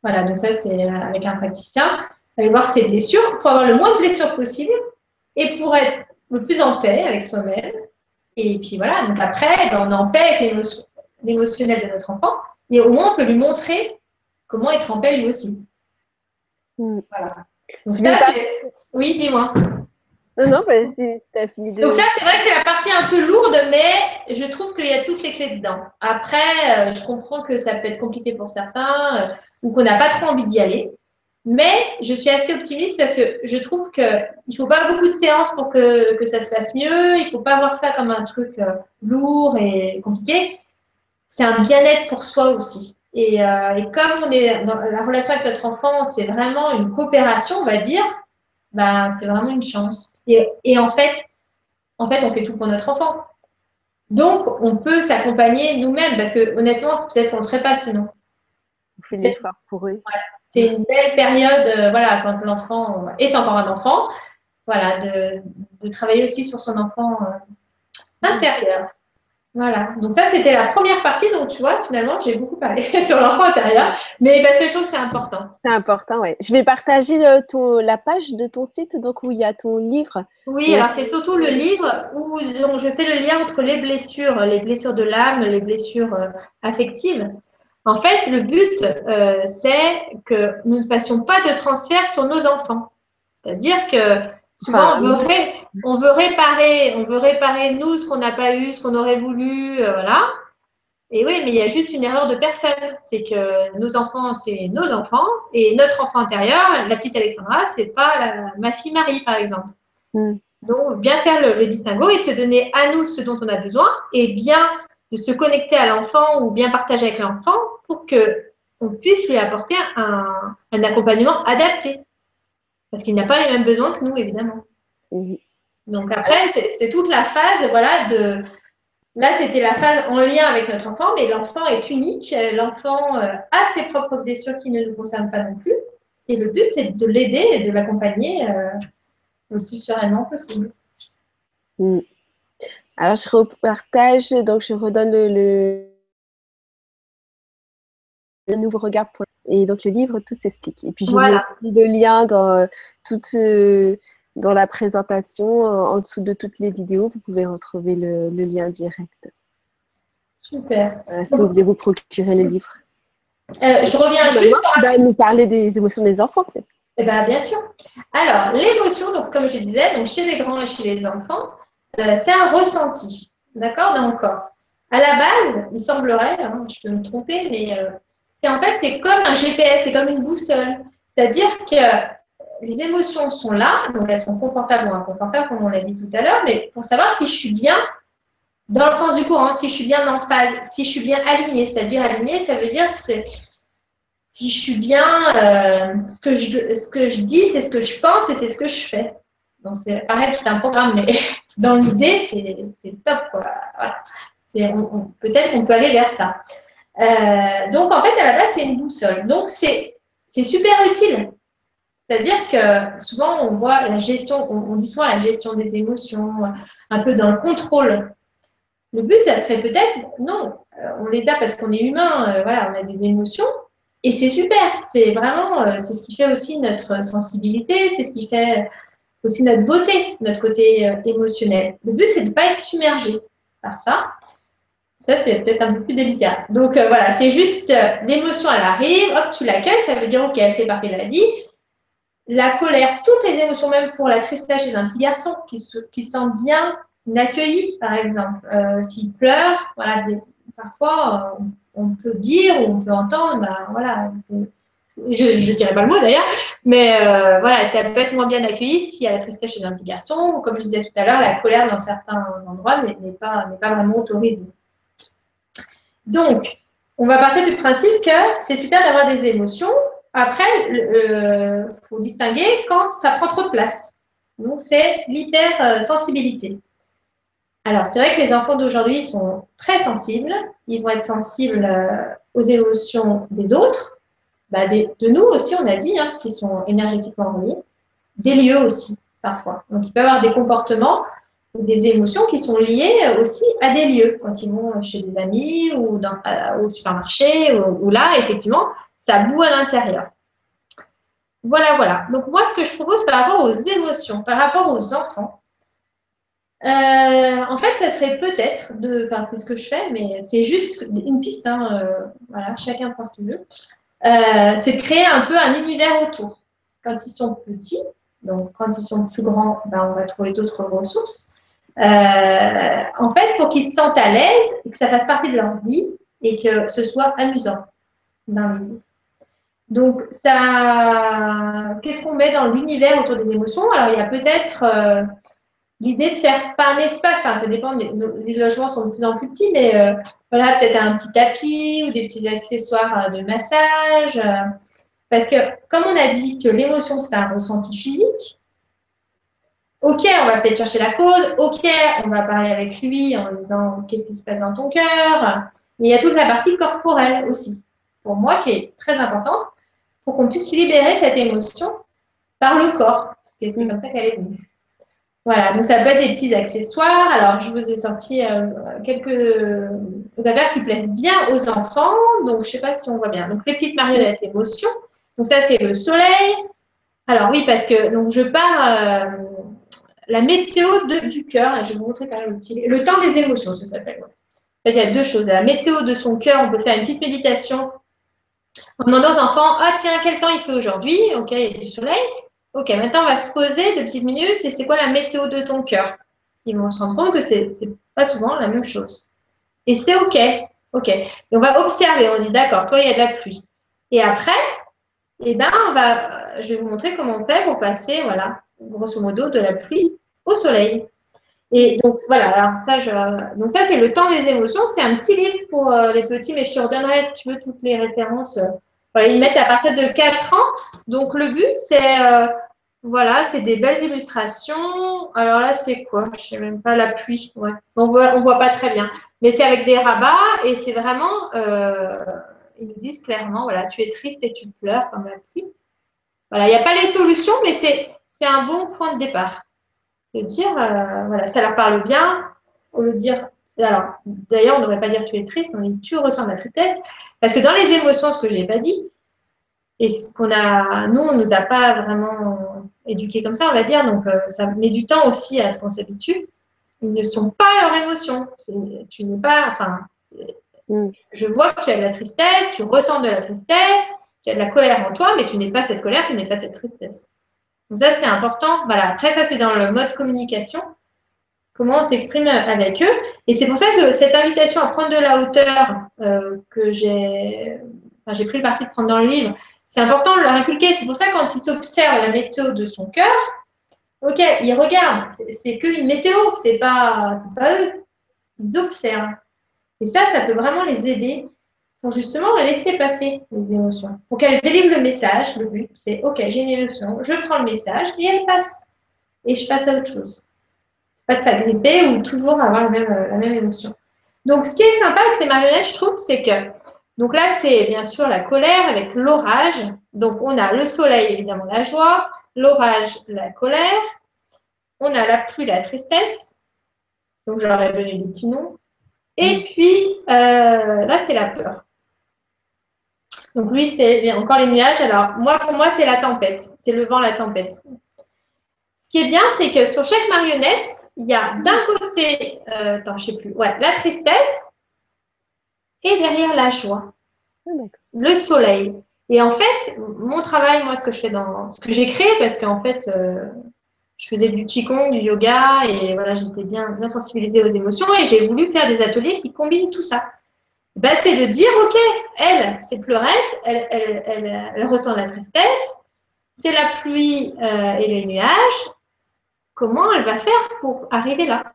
Voilà, donc ça, c'est avec un praticien. Aller voir ses blessures pour avoir le moins de blessures possible et pour être le plus en paix avec soi-même. Et puis voilà, donc après, ben, on est en paix avec l'émotionnel de notre enfant, mais au moins on peut lui montrer comment être en paix lui aussi. Hmm. Voilà. Donc ça, oui, dis-moi. Non, non, bah, as fini de... Donc ça, c'est vrai que c'est la partie un peu lourde, mais je trouve qu'il y a toutes les clés dedans. Après, euh, je comprends que ça peut être compliqué pour certains euh, ou qu'on n'a pas trop envie d'y aller. Mais je suis assez optimiste parce que je trouve qu'il ne faut pas beaucoup de séances pour que, que ça se passe mieux. Il ne faut pas voir ça comme un truc euh, lourd et compliqué. C'est un bien-être pour soi aussi. Et, euh, et, comme on est dans la relation avec notre enfant, c'est vraiment une coopération, on va dire, bah, c'est vraiment une chance. Et, et, en, fait, en fait, on fait tout pour notre enfant. Donc, on peut s'accompagner nous-mêmes parce que honnêtement, peut-être qu'on ne le ferait pas sinon. On fait l'effort pour eux c'est une belle période, euh, voilà, quand l'enfant est encore un enfant, voilà, de, travailler aussi sur son enfant euh, intérieur. Voilà, donc ça c'était la première partie, donc tu vois, finalement j'ai beaucoup parlé sur l'enfant intérieur, mais parce que je trouve que c'est important. C'est important, oui. Je vais partager euh, ton, la page de ton site, donc où il y a ton livre. Oui, alors c'est surtout le livre où donc, je fais le lien entre les blessures, les blessures de l'âme, les blessures affectives, en fait, le but, euh, c'est que nous ne fassions pas de transfert sur nos enfants. C'est-à-dire que souvent, on, veut réparer, on veut réparer nous ce qu'on n'a pas eu, ce qu'on aurait voulu, euh, voilà. Et oui, mais il y a juste une erreur de personne. C'est que nos enfants, c'est nos enfants, et notre enfant intérieur, la petite Alexandra, c'est pas ma fille Marie, par exemple. Hmm. Donc, bien faire le, le distinguo et de se donner à nous ce dont on a besoin, et bien de se connecter à l'enfant ou bien partager avec l'enfant pour que on puisse lui apporter un, accompagnement adapté. Parce qu'il n'a pas les mêmes besoins que nous, évidemment. Donc après, c'est toute la phase, voilà, de. Là, c'était la phase en lien avec notre enfant, mais l'enfant est unique. L'enfant euh, a ses propres blessures qui ne nous concernent pas non plus. Et le but, c'est de l'aider et de l'accompagner euh, le plus sereinement possible. Mm. Alors, je repartage, donc je redonne le, nouveau regard pour... Et donc, le livre, tout s'explique. Et puis, j'ai mis le lien dans, euh, toute, euh, dans la présentation, en dessous de toutes les vidéos. Vous pouvez retrouver le, lien direct. Super. si vous voulez vous procurer le livre. Euh, je reviens juste. Tu vas nous parler des émotions des enfants. Eh ben, bien sûr. Alors, l'émotion, donc, comme je disais, donc, chez les grands et chez les enfants, euh, c'est un ressenti, d'accord, dans le corps. À la base, il semblerait, hein, je peux me tromper, mais euh, c'est en fait, c'est comme un GPS, c'est comme une boussole. C'est-à-dire que les émotions sont là, donc elles sont confortables ou inconfortables, comme on l'a dit tout à l'heure, mais pour savoir si je suis bien dans le sens du courant, si je suis bien en phase, si je suis bien alignée. C'est-à-dire alignée, ça veut dire si je suis bien, euh, ce, que je, ce que je dis, c'est ce que je pense et c'est ce que je fais. Donc, c'est pareil, tout un programme, mais dans l'idée, c'est top. Peut-être qu'on peut aller vers ça. Euh, donc, en fait, à la base, c'est une boussole. Donc, c'est super utile. C'est-à-dire que souvent, on voit la gestion, on, dit souvent la gestion des émotions, un peu dans le contrôle. Le but, ça serait peut-être, non, euh, on les a parce qu'on est humain, euh, voilà, on a des émotions, et c'est super. C'est vraiment, c'est ce qui fait aussi notre sensibilité, c'est ce qui fait aussi notre beauté, notre côté émotionnel. Le but, c'est de ne pas être submergé par ça. Ça, c'est peut-être un peu plus délicat. Donc euh, voilà, c'est juste euh, l'émotion, elle arrive, hop, tu l'accueilles, ça veut dire, ok, elle fait partie de la vie. La colère, toutes les émotions, même pour la tristesse chez un petit garçon qui se, qui sent bien accueilli, par exemple. S'il pleure, voilà, parfois, on peut dire ou on peut entendre, ben voilà, je ne dirais pas le mot d'ailleurs, mais euh, voilà, ça peut être moins bien accueilli s'il y a la tristesse chez un petit garçon, comme je disais tout à l'heure, la colère dans certains endroits n'est pas, pas vraiment autorisée. Donc, on va partir du principe que c'est super d'avoir des émotions. Après, il euh, faut distinguer quand ça prend trop de place. Donc, c'est l'hypersensibilité. Alors, c'est vrai que les enfants d'aujourd'hui sont très sensibles. Ils vont être sensibles euh, aux émotions des autres, bah, de nous aussi, on a dit, hein, parce qu'ils sont énergétiquement reliés, des lieux aussi, parfois. Donc, il peut y avoir des comportements des émotions qui sont liées aussi à des lieux, quand ils vont chez des amis ou au supermarché, ou, là, effectivement, ça boue à l'intérieur. Voilà, voilà. Donc, moi, ce que je propose par rapport aux émotions, par rapport aux enfants, euh, en fait, ça serait peut-être de, enfin, c'est ce que je fais, mais c'est juste une piste. Hein, euh, voilà, chacun prend ce qu'il veut. Euh, c'est de créer un peu un univers autour. Quand ils sont petits, donc quand ils sont plus grands, ben, on va trouver d'autres ressources. En fait, pour qu'ils se sentent à l'aise et que ça fasse partie de leur vie et que ce soit amusant dans le Donc, ça, qu'est-ce qu'on met dans l'univers autour des émotions? Alors, il y a peut-être l'idée de faire pas un espace, enfin ça dépend, les, logements sont de plus en plus petits, mais euh, voilà, peut-être un petit tapis ou des petits accessoires euh, de massage. Euh, parce que comme on a dit que l'émotion c'est un ressenti physique, ok, on va peut-être chercher la cause, ok, on va parler avec lui en disant qu'est-ce qui se passe dans ton cœur, mais il y a toute la partie corporelle aussi, pour moi qui est très importante, pour qu'on puisse libérer cette émotion par le corps, parce que c'est mm. comme ça qu'elle est venue. Voilà, donc ça peut être des petits accessoires. Alors, je vous ai sorti euh, quelques affaires qui plaisent bien aux enfants. Donc, je ne sais pas si on voit bien. Donc, les petites marionnettes émotions. Donc, ça, c'est le soleil. Alors, oui, parce que donc, je pars euh, la météo du cœur. Je vais vous montrer par l'outil. Le temps des émotions, ça s'appelle. Il y a deux choses. La météo de son cœur, on peut faire une petite méditation en demandant aux enfants Ah, tiens, quel temps il fait aujourd'hui? Ok, il y a du soleil. Ok, maintenant on va se poser deux petites minutes et c'est quoi la météo de ton cœur? Ils vont se rendre compte que c'est pas souvent la même chose. Et c'est ok, ok. On va observer, on dit d'accord, toi il y a de la pluie. Et après, eh ben, on va, je vais vous montrer comment on fait pour passer, voilà, grosso modo, de la pluie au soleil. Et donc voilà, alors ça, je, donc ça c'est le temps des émotions. C'est un petit livre pour euh, les petits, mais je te redonnerai si tu veux toutes les références. ils mettent à partir de 4 ans. Donc le but c'est euh, voilà, c'est des belles illustrations. Alors là, c'est quoi? Je ne sais même pas, la pluie. Ouais. On voit, on voit pas très bien. Mais c'est avec des rabats et c'est vraiment, euh, ils nous disent clairement, voilà, tu es triste et tu pleures comme la pluie. Voilà, il n'y a pas les solutions, mais c'est un bon point de départ. De dire, euh, voilà, ça leur parle bien, au le dire. Alors, d'ailleurs, on ne devrait pas dire tu es triste, on dit tu ressens la tristesse. Parce que dans les émotions, ce que je n'ai pas dit, et ce qu'on a, nous, on ne nous a pas vraiment éduqués comme ça, on va dire, donc euh, ça met du temps aussi à ce qu'on s'habitue. Ils ne sont pas leurs émotions. Tu n'es pas, enfin, mm. je vois que tu as de la tristesse, tu ressens de la tristesse, tu as de la colère en toi, mais tu n'es pas cette colère, tu n'es pas cette tristesse. Donc ça, c'est important. Voilà. Après, ça, c'est dans le mode communication. Comment on s'exprime avec eux. Et c'est pour ça que cette invitation à prendre de la hauteur euh, que j'ai, pris le parti de prendre dans le livre, c'est important de leur inculquer. C'est pour ça quand ils s'observent la météo de son cœur, ok, ils regardent. C'est qu'une météo, c'est pas, pas eux. Ils observent. Et ça, ça peut vraiment les aider pour justement laisser passer les émotions. Pour qu'elles délivrent le message, le but, c'est ok, j'ai une émotion, je prends le message et elle passe. Et je passe à autre chose. Pas de s'agripper ou toujours avoir la même, la même émotion. Donc, ce qui est sympa avec ces marionnettes, je trouve, c'est que donc là, c'est bien sûr la colère avec l'orage. Donc on a le soleil, évidemment, la joie, l'orage, la colère. On a la pluie, la tristesse. Donc j'aurais donné des petits noms. Et puis euh, là, c'est la peur. Donc lui, c'est encore les nuages. Alors moi, pour moi, c'est la tempête. C'est le vent, la tempête. Ce qui est bien, c'est que sur chaque marionnette, il y a d'un côté, euh, attends, je sais plus, ouais, la tristesse et derrière la joie, ah, le soleil. Et en fait, mon travail, moi, ce que je fais dans ce que j'ai créé, parce qu'en fait, euh, je faisais du qigong, du yoga, et voilà, j'étais bien, bien sensibilisée aux émotions, et j'ai voulu faire des ateliers qui combinent tout ça. Ben, c'est de dire, OK, elle, c'est pleurette, elle, ressent la tristesse, c'est la pluie euh, et les nuages. Comment elle va faire pour arriver là?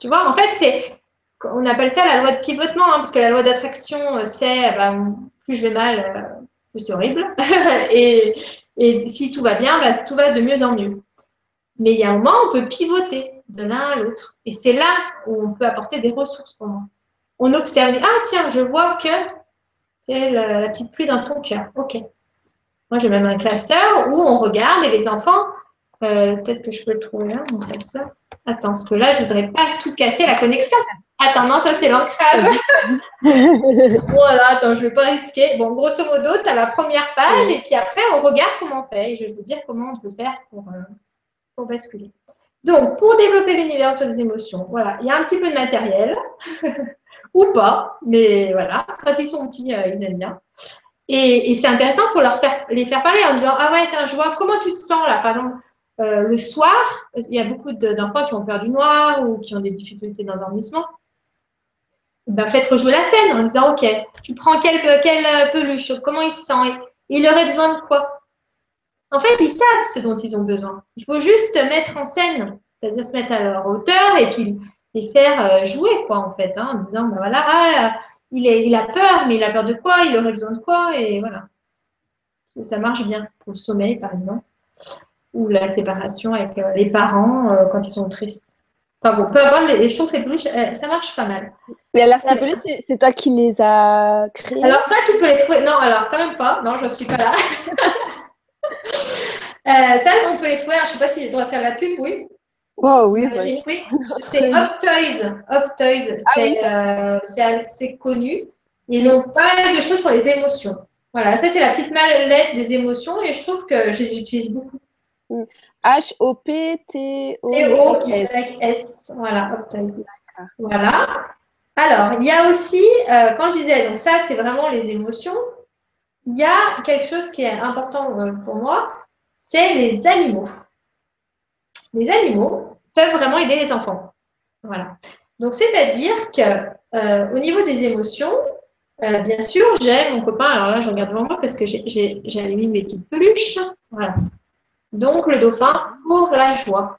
Tu vois, en fait, on appelle ça la loi de pivotement, hein, parce que la loi d'attraction, euh, c'est ben, plus je vais mal, euh, plus c'est horrible. et, si tout va bien, ben, tout va de mieux en mieux. Mais il y a un moment, on peut pivoter de l'un à l'autre. Et c'est là où on peut apporter des ressources pour moi on observe, ah tiens, je vois que c'est la, petite pluie dans ton cœur. Ok. Moi, j'ai même un classeur où on regarde et les enfants, euh, peut-être que je peux le trouver là, mon classeur. Attends, parce que là, je ne voudrais pas tout casser la connexion. Attends, non, ça c'est l'ancrage. voilà, attends, je ne vais pas risquer. Bon, grosso modo, tu as la première page et puis après, on regarde comment on fait. je vais vous dire comment on peut faire pour, euh, pour basculer. Donc, pour développer l'univers autour des émotions, voilà, il y a un petit peu de matériel. ou pas, mais voilà, quand ils sont petits, euh, ils aiment bien. Et, c'est intéressant pour leur faire, les faire parler en disant Ah ouais, je vois comment tu te sens là. Par exemple, euh, le soir, il y a beaucoup d'enfants qui ont peur du noir ou qui ont des difficultés d'endormissement. Ben, faites rejouer la scène en disant Ok, tu prends quelle, quelle peluche, comment ils se sentent, il aurait besoin de quoi? En fait, ils savent ce dont ils ont besoin. Il faut juste mettre en scène, c'est-à-dire se mettre à leur hauteur et qu'ils et faire euh, jouer, quoi, en fait, hein, en disant, ben voilà, ah, il, est, il a peur, mais il a peur de quoi Il aurait besoin de quoi Et voilà. Ça marche bien pour le sommeil, par exemple, ou la séparation avec euh, les parents euh, quand ils sont tristes. Enfin bon, peu importe, je trouve que les peluches, ça marche pas mal. Et alors, ces peluches, c'est toi qui les as créées? Alors, ça, tu peux les trouver. Non, alors, quand même pas. Non, je ne suis pas là. ça, on peut les trouver. je ne sais pas si je dois faire la pub, oui. Oh oui, c'est Optoys. Optoys, ah euh, c'est assez connu. Ils ont pas mal de choses sur les émotions. Voilà, ça c'est la petite mallette des émotions et je trouve que je les utilise beaucoup. H-O-P-T-O-S. Voilà, Optoys. Voilà. Alors, il y a aussi, euh, quand je disais, donc ça c'est vraiment les émotions, il y a quelque chose qui est important euh, pour moi, c'est les animaux. Les animaux, peuvent vraiment aider les enfants. Voilà. Donc, c'est-à-dire que euh, au niveau des émotions, euh, bien sûr, j'ai mon copain, alors là, je regarde devant moi parce que j'ai mis mes petites peluches. Voilà. Donc, le dauphin pour la joie.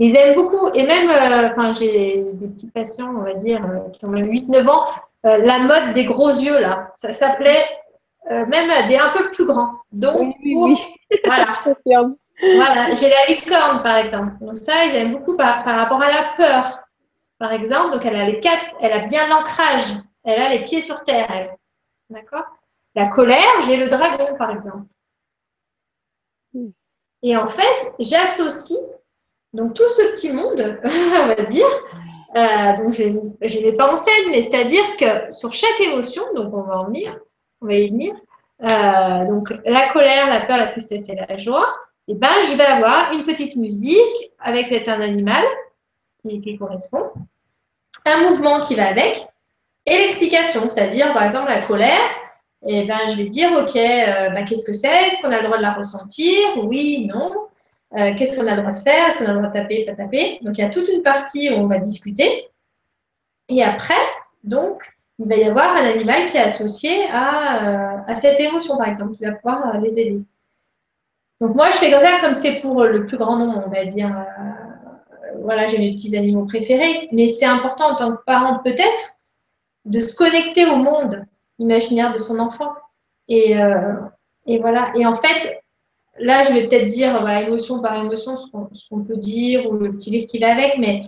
Ils aiment beaucoup, et même, euh, j'ai des petits patients, on va dire, qui ont même 8-9 ans, la mode des gros yeux, là, ça s'appelait même des un peu plus grands. Donc, oui, oui, voilà. Voilà, j'ai la licorne par exemple. Donc ça, ils aiment beaucoup par, rapport à la peur. Par exemple, donc elle a les quatre, elle a bien l'ancrage, elle a les pieds sur terre. D'accord? La colère, j'ai le dragon par exemple. Et en fait, j'associe donc tout ce petit monde, on va dire. Euh, donc je ne vais pas en scène, mais c'est-à-dire que sur chaque émotion, donc on va en venir, on va y venir. Euh, donc la colère, la peur, la tristesse et la joie eh ben, je vais avoir une petite musique avec un animal qui, correspond, un mouvement qui va avec, et l'explication, c'est-à-dire par exemple la colère, et eh ben, je vais dire, OK, euh, ben, qu'est-ce que c'est? Est-ce qu'on a le droit de la ressentir? Oui, non. Euh, qu'est-ce qu'on a le droit de faire? Est-ce qu'on a le droit de taper, pas taper Donc, il y a toute une partie où on va discuter. Et après, donc, il va y avoir un animal qui est associé à, euh, à cette émotion, par exemple, qui va pouvoir les aider. Donc moi, je fais comme ça, comme c'est pour le plus grand nombre, on va dire. Euh, voilà, j'ai mes petits animaux préférés, mais c'est important en tant que parent peut-être de se connecter au monde imaginaire de son enfant. Et, euh, et voilà. Et en fait, là, je vais peut-être dire, voilà, émotion par émotion, ce qu'on peut dire ou le petit livre qui va avec, mais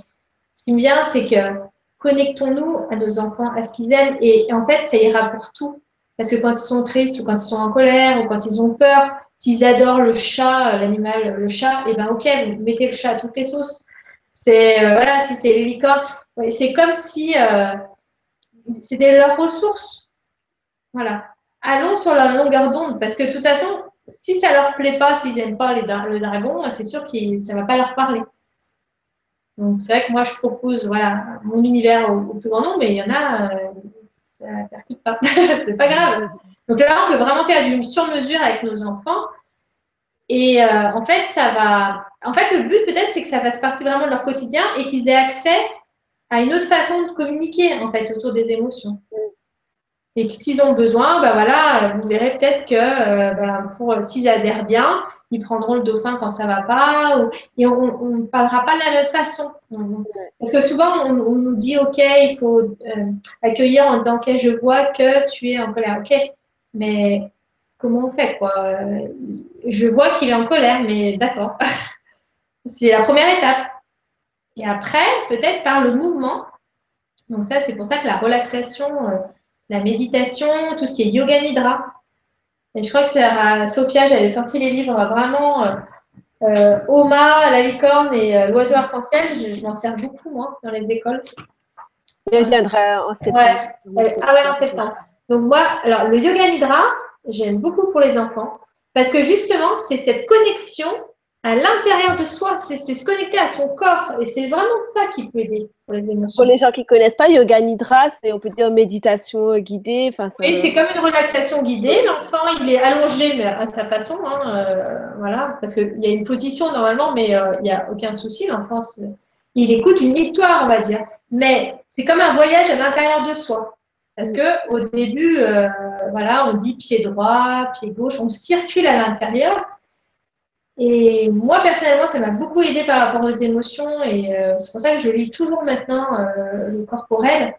ce qui me vient, c'est que connectons-nous à nos enfants, à ce qu'ils aiment, et en fait, ça ira pour tout. Parce que quand ils sont tristes ou quand ils sont en colère ou quand ils ont peur, S'ils adorent le chat, l'animal, le chat, et eh ben ok, mettez le chat à toutes les sauces. C'est euh, voilà, si c'est les licornes, c'est comme si euh, c'était leur ressource. Voilà. Allons sur la longueur d'onde, parce que de toute façon, si ça leur plaît pas, s'ils n'aiment pas les, le dragon, c'est sûr que ça va pas leur parler. Donc c'est vrai que moi je propose voilà mon univers au, plus grand nombre, mais il y en a, euh, ça ne percute pas. c'est pas grave. Donc là, on peut vraiment faire du sur-mesure avec nos enfants. Et euh, en fait, ça va. En fait, le but peut-être, c'est que ça fasse partie vraiment de leur quotidien et qu'ils aient accès à une autre façon de communiquer en fait autour des émotions. Et s'ils ont besoin, bah voilà, vous verrez peut-être que euh, bah, pour s'ils adhèrent bien, ils prendront le dauphin quand ça va pas, et on ne parlera pas de la même façon. Parce que souvent, on, nous dit, OK, il faut euh, accueillir en disant, OK, je vois que tu es en colère. OK, mais comment on fait quoi? Je vois qu'il est en colère, mais d'accord. c'est la première étape. Et après, peut-être par le mouvement. Donc ça, c'est pour ça que la relaxation, euh, la méditation, tout ce qui est yoga nidra. Et je crois que Sophia, j'avais sorti les livres vraiment euh, euh, Oma, la licorne et l'oiseau arc-en-ciel. Je, m'en sers beaucoup, moi, dans les écoles. Elle viendra en septembre. Ah ouais, en septembre. Donc moi, alors le yoga nidra, j'aime beaucoup pour les enfants parce que justement, c'est cette connexion à l'intérieur de soi, c'est se connecter à son corps. Et c'est vraiment ça qui peut aider pour les émotions. Pour les gens qui ne connaissent pas, Yoga Nidra, c'est on peut dire méditation guidée. Enfin, Oui, c'est comme une relaxation guidée. L'enfant, il est allongé mais à sa façon. Hein, euh, voilà, parce qu'il y a une position normalement, mais euh, il n'y a aucun souci. L'enfant, il écoute une histoire, on va dire. Mais c'est comme un voyage à l'intérieur de soi. Parce que au début, euh, voilà, on dit pied droit, pied gauche, on circule à l'intérieur. Et moi, personnellement, ça m'a beaucoup aidé par rapport aux émotions. Et euh, c'est pour ça que je lis toujours maintenant euh, le corporel.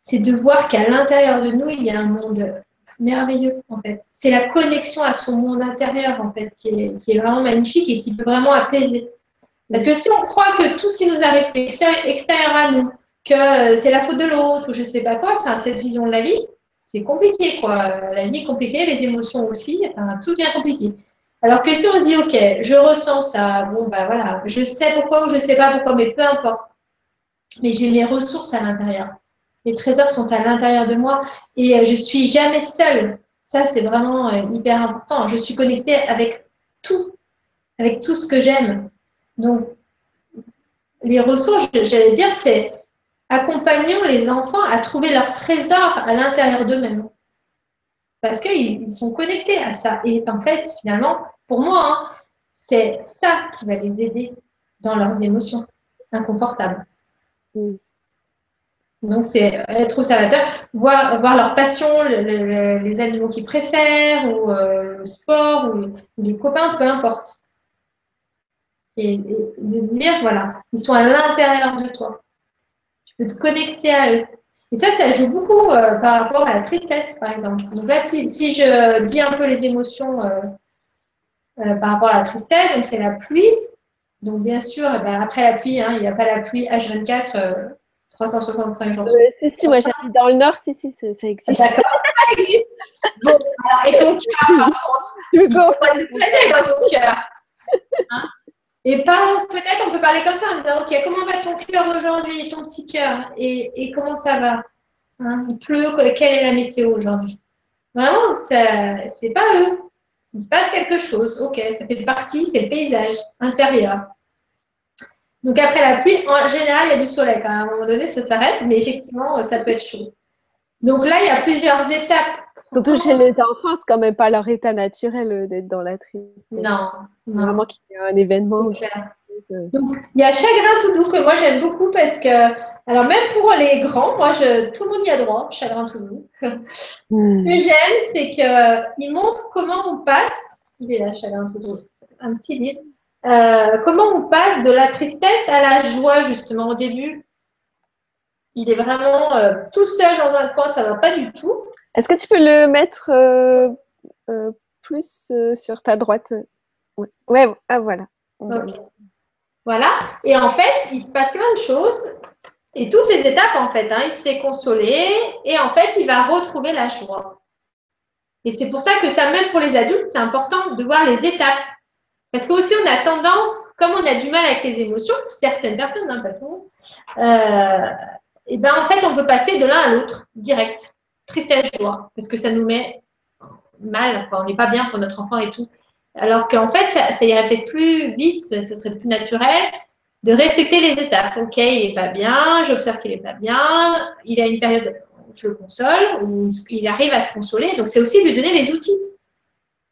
C'est de voir qu'à l'intérieur de nous, il y a un monde merveilleux, en fait. C'est la connexion à son monde intérieur, en fait, qui est, qui est, vraiment magnifique et qui peut vraiment apaiser. Parce que si on croit que tout ce qui nous arrive, c'est extérieur à nous, que c'est la faute de l'autre ou je sais pas quoi, enfin, cette vision de la vie, c'est compliqué, quoi. La vie est compliquée, les émotions aussi, enfin, tout devient compliqué. Alors que si on se dit, OK, je ressens ça, bon, ben voilà, je sais pourquoi ou je sais pas pourquoi, mais peu importe. Mais j'ai mes ressources à l'intérieur. Les trésors sont à l'intérieur de moi et euh, je suis jamais seule. Ça, c'est vraiment euh, hyper important. Je suis connectée avec tout, avec tout ce que j'aime. Donc, les ressources, j'allais dire, c'est accompagnons les enfants à trouver leurs trésors à l'intérieur d'eux-mêmes parce qu'ils sont connectés à ça. Et en fait, finalement, pour moi, hein, c'est ça qui va les aider dans leurs émotions inconfortables. Mm. Donc, c'est être observateur, voir, voir leur passion, les animaux qu'ils préfèrent, ou euh, le sport, ou les, copains, peu importe. Et, et, de dire, voilà, ils sont à l'intérieur de toi. Peux te connecter à eux. Et ça, ça joue beaucoup euh, par rapport à la tristesse, par exemple. Donc là, si, je dis un peu les émotions euh, euh, par rapport à la tristesse, donc c'est la pluie. Donc bien sûr, eh ben, après la pluie, hein, il n'y a pas la pluie H24, 365 jours. si, si, moi j'habite dans le Nord, si, si, ça, existe. D'accord, ça existe. Bon, alors, et ton cœur, par contre? Tu me dans ton cœur. Hein? Et peut-être on peut parler comme ça en disant, OK, comment va ton cœur aujourd'hui, ton petit cœur et, comment ça va hein? Il pleut, quelle est la météo aujourd'hui? Vraiment, c'est pas eux. Il se passe quelque chose. OK, ça fait partie, c'est le paysage intérieur. Donc après la pluie, en général, il y a du soleil quand À un moment donné, ça s'arrête, mais effectivement, ça peut être chaud. Donc là, il y a plusieurs étapes Surtout chez les enfants, c'est quand même pas leur état naturel euh, d'être dans la tristesse. Non, non. Vraiment qu'il y a un événement. Euh, Donc, il y a Chagrin tout doux que moi j'aime beaucoup parce que, alors même pour les grands, moi je, tout le monde y a droit, Chagrin tout doux. Hmm. Ce que j'aime, c'est qu'il montre comment on passe, il est là, Chagrin tout doux, un petit livre, euh, comment on passe de la tristesse à la joie justement au début. Il est vraiment tout seul dans un coin, ça va pas du tout. Est-ce que tu peux le mettre euh, euh, plus euh, sur ta droite? Ouais, ah, voilà. Voilà. Et en fait, il se passe plein de choses. Et toutes les étapes, en fait, hein, il se fait consoler et en fait, il va retrouver la joie. Et c'est pour ça que ça, même pour les adultes, c'est important de voir les étapes. Parce qu'aussi, on a tendance, comme on a du mal avec les émotions, certaines personnes, hein, pas tout et ben en fait, on peut passer de l'un à l'autre direct tristesse, joie, parce que ça nous met mal, on n'est pas bien pour notre enfant et tout. Alors qu'en fait, ça, irait peut-être plus vite, ce serait plus naturel de respecter les étapes. Ok, il n'est pas bien, j'observe qu'il n'est pas bien, il a une période où je le console, où il arrive à se consoler. Donc, c'est aussi lui donner les outils.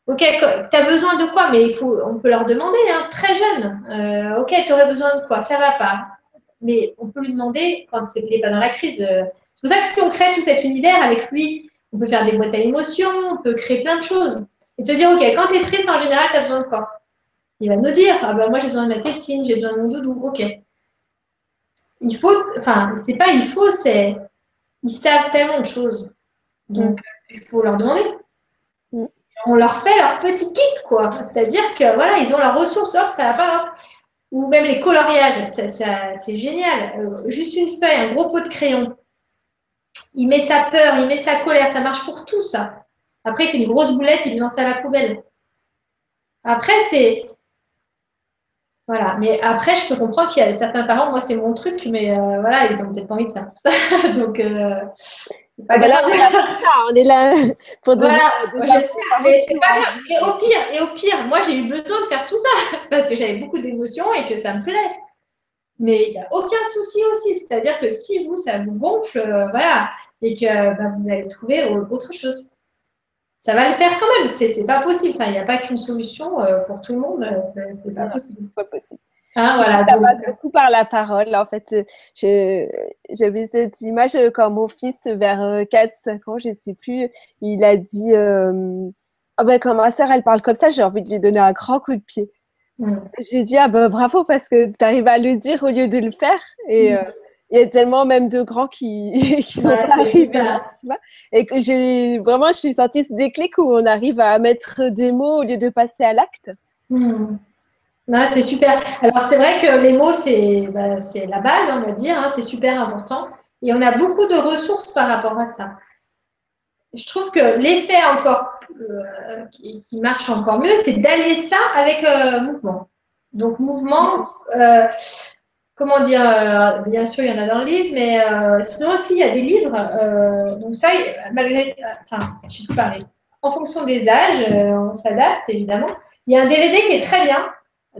Ok, tu as besoin de quoi? Mais il faut, on peut leur demander, hein, très jeune. Euh, ok, tu aurais besoin de quoi? Ça va pas. Mais on peut lui demander, quand il n'est pas dans la crise, euh, C'est pour ça que si on crée tout cet univers avec lui, on peut faire des boîtes à émotions, on peut créer plein de choses. Et se dire, OK, quand tu es triste, en général, tu as besoin de quoi? Il va nous dire, ah ben moi j'ai besoin de la tétine, j'ai besoin de mon doudou, OK. Il faut, enfin, c'est pas il faut, c'est, ils savent tellement de choses. Donc, il faut leur demander. Mm. On leur fait leur petit kit, quoi. C'est-à-dire que, voilà, ils ont la ressource, hop, ça va pas, Ou même les coloriages, c'est génial. Euh, juste une feuille, un gros pot de crayon. Il met sa peur, il met sa colère, ça marche pour tout, ça. Après, il fait une grosse boulette, il lance à la poubelle. Après, c'est. Voilà, mais après, je peux comprendre qu'il y a certains parents, moi, c'est mon truc, mais euh, voilà, ils n'ont peut-être pas envie de faire tout ça. Donc, euh, bah là, on est là, pour donner. Voilà, Et au pire, et au pire, moi, j'ai eu besoin de faire tout ça parce que j'avais beaucoup d'émotions et que ça me plaît. Mais il n'y a aucun souci aussi. C'est-à-dire que si vous, ça vous gonfle, euh, voilà, et que bah, vous allez trouver autre chose ça va le faire quand même. C'est pas possible. il n'y a pas qu'une solution euh, pour tout le monde. Euh, c'est pas possible. Pas possible. Hein, voilà, ça passe beaucoup par la parole. En fait, j'avais cette image quand mon fils, vers 4-5 euh, ans, je ne sais plus, il a dit oh ben, Quand ma soeur, elle parle comme ça, j'ai envie de lui donner un grand coup de pied. Mm. J'ai dit ah ben, bravo parce que tu arrives à le dire au lieu de le faire. Et, mm il y a tellement même de grands qui, qui sont arrivés là, tu vois. Et que j'ai vraiment, je suis sentie ce déclic où on arrive à mettre des mots au lieu de passer à l'acte. Hmm. c'est super. Alors, c'est vrai que les mots, c'est bah, la base, on va dire, hein, c'est super important. Et on a beaucoup de ressources par rapport à ça. Je trouve que l'effet encore euh, qui, marche encore mieux, c'est d'allier ça avec euh, mouvement. Donc, mouvement, euh, comment dire, euh, bien sûr, il y en a dans le livre, mais euh, sinon aussi, il y a des livres. Euh, donc ça, malgré, enfin, je suis parler. En fonction des âges, on s'adapte évidemment. Il y a un DVD qui est très bien.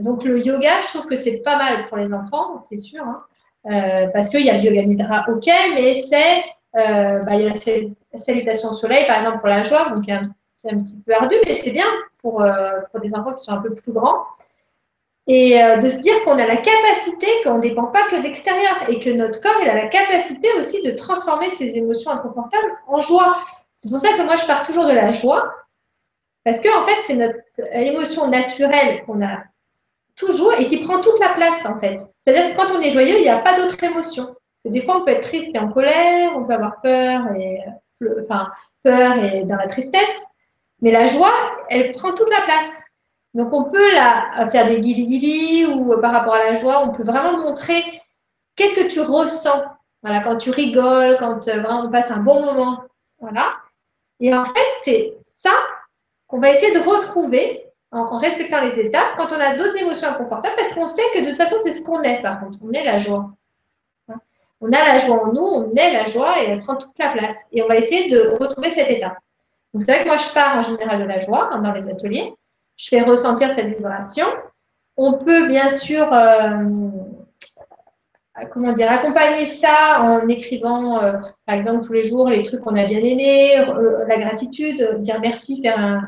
Donc le yoga, je trouve que c'est pas mal pour les enfants, c'est sûr, hein. parce qu'il y a le yoga nidra, ok, mais c'est, bah, il y a la salutation au soleil, par exemple pour la joie, donc un, un petit peu ardu, mais c'est bien pour, pour des enfants qui sont un peu plus grands et euh, de se dire qu'on a la capacité, qu'on ne dépend pas que de l'extérieur et que notre corps il a la capacité aussi de transformer ces émotions inconfortables en joie. C'est pour ça que moi je pars toujours de la joie parce que en fait c'est notre émotion naturelle qu'on a toujours et qui prend toute la place en fait. C'est-à-dire que quand on est joyeux, il n'y a pas d'autre émotion. Des fois on peut être triste et en colère, on peut avoir peur et euh, enfin peur et dans la tristesse, mais la joie, elle prend toute la place. Donc, on peut là, faire des guili ou euh, par rapport à la joie, on peut vraiment montrer qu'est-ce que tu ressens. Voilà, quand tu rigoles, quand euh, on passe un bon moment. Voilà. Et en fait, c'est ça qu'on va essayer de retrouver en, respectant les étapes quand on a d'autres émotions inconfortables parce qu'on sait que de toute façon, c'est ce qu'on est par contre. On est la joie. Hein? On a la joie en nous, on est la joie et elle prend toute la place. Et on va essayer de retrouver cet état. Donc, c'est vrai que moi, je pars en général de la joie hein, dans les ateliers je fais ressentir cette vibration. On peut bien sûr, euh, comment dire, accompagner ça en écrivant, euh, par exemple, tous les jours les trucs qu'on a bien aimés, euh, la gratitude, dire merci, faire un,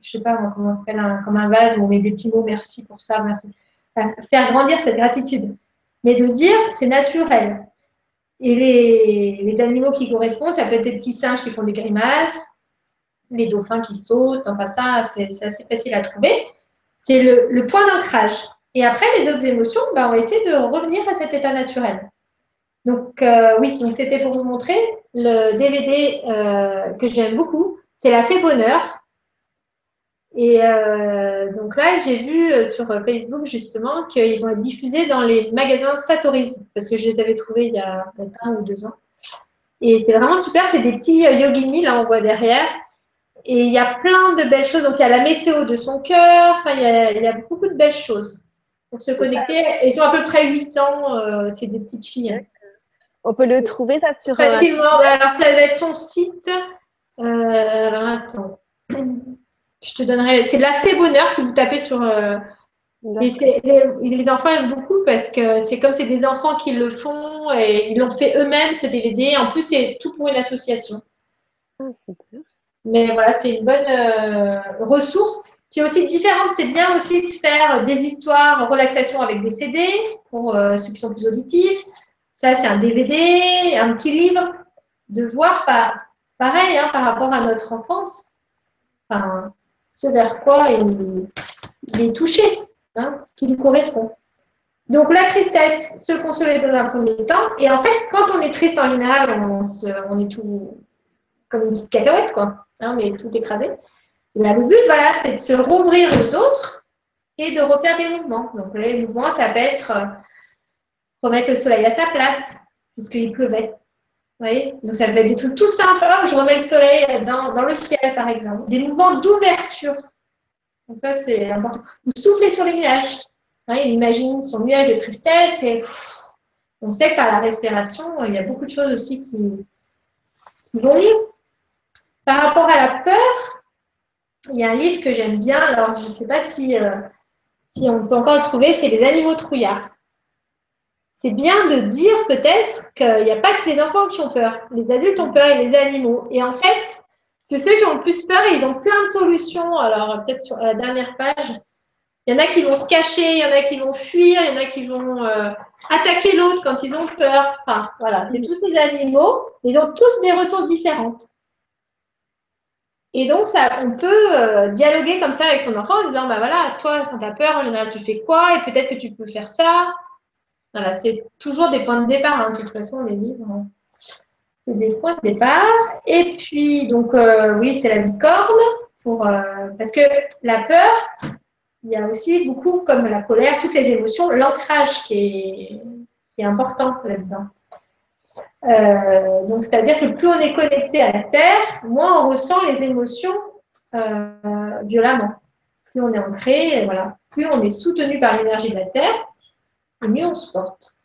je sais pas comment ça s'appelle, comme un vase où on met des petits mots, merci pour ça, merci. faire grandir cette gratitude. Mais de dire, c'est naturel. Et les, les, animaux qui correspondent, ça peut être des petits singes qui font des grimaces, les dauphins qui sautent, enfin ça, c'est assez facile à trouver. C'est le, point d'ancrage. Et après, les autres émotions, bah, on va essayer de revenir à cet état naturel. Donc euh, oui, donc c'était pour vous montrer le DVD euh, que j'aime beaucoup. C'est La Fée Bonheur. Et euh, donc là, j'ai vu sur Facebook justement qu'ils vont être diffusés dans les magasins Satori's parce que je les avais trouvés il y a peut-être un ou deux ans. Et c'est vraiment super. C'est des petits yogini là, on voit derrière. Et il y a plein de belles choses. Donc, il y a la météo de son cœur. Enfin, il y a, beaucoup de belles choses pour se connecter. Ils ont à peu près 8 ans. Euh, c'est des petites filles. On peut le trouver, ça, sur... Euh, Facilement. Alors, ça va être son site. Euh, alors, attends. Je te donnerai... C'est La Fée Bonheur, si vous tapez sur... les, les, enfants aiment beaucoup parce que c'est comme c'est des enfants qui le font et ils l'ont fait eux-mêmes, ce DVD. En plus, c'est tout pour une association. Ah, super. Mais voilà, c'est une bonne euh, ressource qui est aussi différente. C'est bien aussi de faire des histoires relaxation avec des CD pour euh, ceux qui sont plus auditifs. Ça, c'est un DVD, un petit livre. de voir pas pareil hein, par rapport à notre enfance, enfin, ce vers quoi il, est touché, hein, ce qui lui correspond. Donc la tristesse, se consoler dans un premier temps. Et en fait, quand on est triste en général, on, est tout comme une petite cacahuète, quoi. Hein, est tout écrasé. le but, voilà, c'est de se rouvrir aux autres et de refaire des mouvements. Donc les mouvements, ça peut être euh, remettre le soleil à sa place, puisqu'il pleuvait. Vous voyez? Donc ça peut être des trucs tout simples. je remets le soleil dans, dans le ciel, par exemple. Des mouvements d'ouverture. Donc ça, c'est important. Vous soufflez sur les nuages. il imagine son nuage de tristesse et on sait que par la respiration, il y a beaucoup de choses aussi qui, vont mieux. Par rapport à la peur, il y a un livre que j'aime bien. Alors, je ne sais pas si, euh, si on peut encore le trouver, c'est Les animaux trouillards. C'est bien de dire peut-être qu'il n'y a pas que les enfants qui ont peur. Les adultes ont peur et les animaux. Et en fait, c'est ceux qui ont le plus peur et ils ont plein de solutions. Alors, peut-être sur la dernière page, il y en a qui vont se cacher, il y en a qui vont fuir, il y en a qui vont euh, attaquer l'autre quand ils ont peur. Enfin, voilà, c'est tous ces animaux. Ils ont tous des ressources différentes. Et donc, ça, on peut euh, dialoguer comme ça avec son enfant en disant, bah voilà, toi, quand tu as peur, en général, tu fais quoi Et peut-être que tu peux faire ça. Voilà, c'est toujours des points de départ. Hein. De toute façon, les livres, hein. c'est des points de départ. Et puis, donc, euh, oui, c'est la licorne. Pour, parce que la peur, il y a aussi beaucoup, comme la colère, toutes les émotions, l'ancrage qui est, important là-dedans. Euh, donc, c'est-à-dire que plus on est connecté à la Terre, moins on ressent les émotions euh, violemment. Plus on est ancré, voilà, plus on est soutenu par l'énergie de la Terre, mieux on se porte.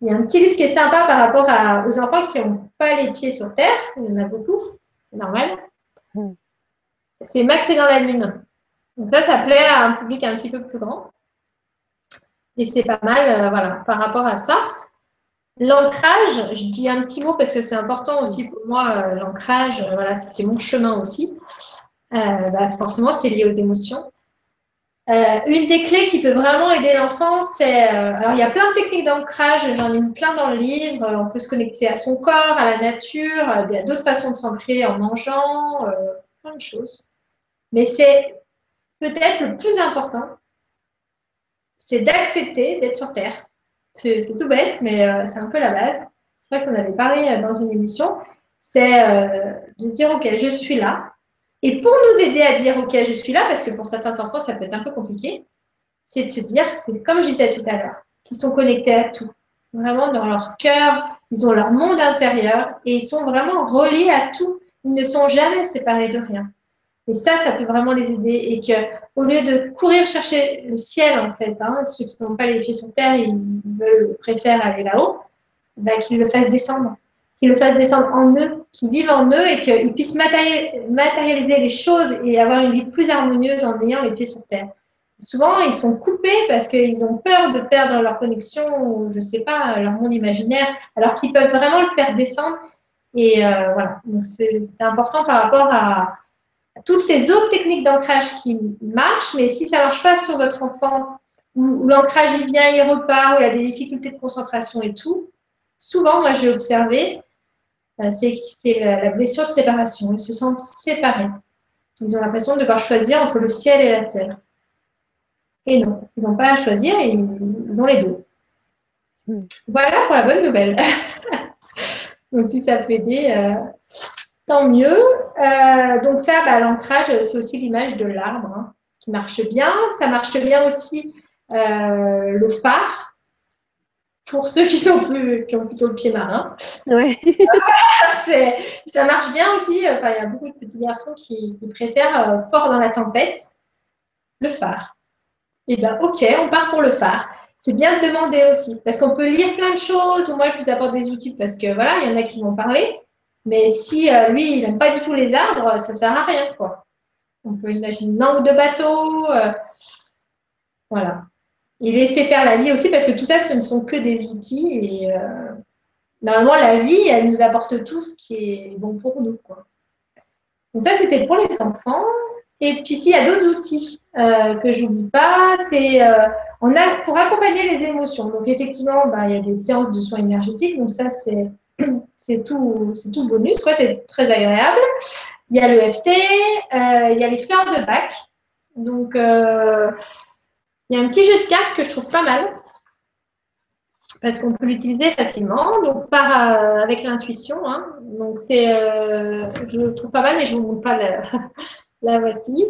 Il y a un petit livre qui est sympa par rapport aux enfants qui n'ont pas les pieds sur Terre. Il y en a beaucoup, c'est normal. Hmm. C'est Max et dans la Lune. Donc ça, ça plaît à un public un petit peu plus grand. Et c'est pas mal, euh, voilà, par rapport à ça. L'ancrage, je dis un petit mot parce que c'est important aussi pour moi, euh, l'ancrage, euh, voilà, c'était mon chemin aussi. Bah, forcément, c'était lié aux émotions. une des clés qui peut vraiment aider l'enfant, c'est. alors, il y a plein de techniques d'ancrage, j'en ai plein dans le livre. On peut se connecter à son corps, à la nature, il d'autres façons de s'ancrer en mangeant, plein de choses. Mais c'est peut-être le plus important, c'est d'accepter d'être sur Terre. C'est tout bête, mais euh, c'est un peu la base. Je crois en avais parlé euh, dans une émission. C'est euh, de se dire, OK, je suis là. Et pour nous aider à dire, OK, je suis là, parce que pour certains enfants, ça peut être un peu compliqué, c'est de se dire, c'est comme je disais tout à l'heure, qu'ils sont connectés à tout. Vraiment dans leur cœur, ils ont leur monde intérieur et ils sont vraiment reliés à tout. Ils ne sont jamais séparés de rien. Et ça, ça peut vraiment les aider. Et que au lieu de courir chercher le ciel, en fait, hein, ceux qui n'ont pas les pieds sur terre, ils préfèrent aller là-haut, bah, qu'ils le fassent descendre. Qu'ils le fassent descendre en eux, qu'ils vivent en eux et qu'ils puissent matérialiser les choses et avoir une vie plus harmonieuse en ayant les pieds sur terre. Souvent, ils sont coupés parce qu'ils ont peur de perdre leur connexion ou, je sais pas, leur monde imaginaire, alors qu'ils peuvent vraiment le faire descendre. Et euh, voilà, c'est important par rapport à, toutes les autres techniques d'ancrage qui marchent, mais si ça ne marche pas sur votre enfant, où, l'ancrage il vient, il repart, où il a des difficultés de concentration et tout, souvent, moi j'ai observé, euh, c'est la, blessure de séparation. Ils se sentent séparés. Ils ont l'impression de devoir choisir entre le ciel et la terre. Et non, ils n'ont pas à choisir, ils, ont les deux. Hmm. Voilà pour la bonne nouvelle. Donc si ça peut aider, euh, tant mieux. Euh, donc ça, bah, l'ancrage, c'est aussi l'image de l'arbre hein, qui marche bien. Ça marche bien aussi euh, le phare pour ceux qui sont plus, qui ont plutôt le pied marin. Ouais. ça marche bien aussi. Enfin, il y a beaucoup de petits garçons qui, préfèrent euh, fort dans la tempête le phare. Et eh bien, ok, on part pour le phare. C'est bien de demander aussi, parce qu'on peut lire plein de choses. Moi, je vous apporte des outils parce que voilà, il y en a qui vont parler. Mais si euh, lui, il n'aime pas du tout les arbres, ça ne sert à rien. Quoi. On peut imaginer une langue de bateau. Euh, voilà. Et laisser faire la vie aussi, parce que tout ça, ce ne sont que des outils. Et euh, normalement, la vie, elle nous apporte tout ce qui est bon pour nous. Quoi. Donc ça, c'était pour les enfants. Et puis, s'il y a d'autres outils que je n'oublie pas, c'est on a pour accompagner les émotions. Donc, effectivement, bah, il y a des séances de soins énergétiques. Donc, ça, c'est c'est tout, c'est tout bonus, quoi, c'est très agréable. Il y a l'EFT, euh, il y a les fleurs de bac. Donc, euh, il y a un petit jeu de cartes que je trouve pas mal parce qu'on peut l'utiliser facilement, donc par, euh, avec l'intuition. Hein. Donc c'est, je le trouve pas mal, mais je vous montre pas la, la voici.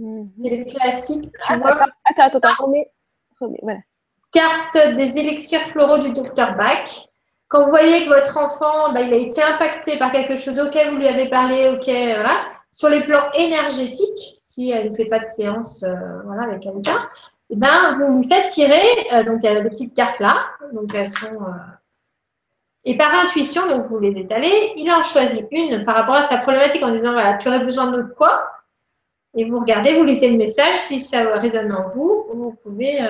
Mhm. C'est les classiques. Tu attends, vois, attends, attends, remets, voilà. Carte des élixirs floraux du docteur Bach. Quand vous voyez que votre enfant, bah, il a été impacté par quelque chose auquel vous lui avez parlé, voilà. Sur les plans énergétiques, si elle ne fait pas de séance euh, voilà, avec quelqu'un, eh ben, vous lui faites tirer, euh, donc a des petites cartes là, donc elles sont. Euh, et par intuition, donc vous les étalez, il en choisit une par rapport à sa problématique en disant voilà, tu aurais besoin de quoi? Et vous regardez, vous lisez le message, si ça résonne en vous, vous pouvez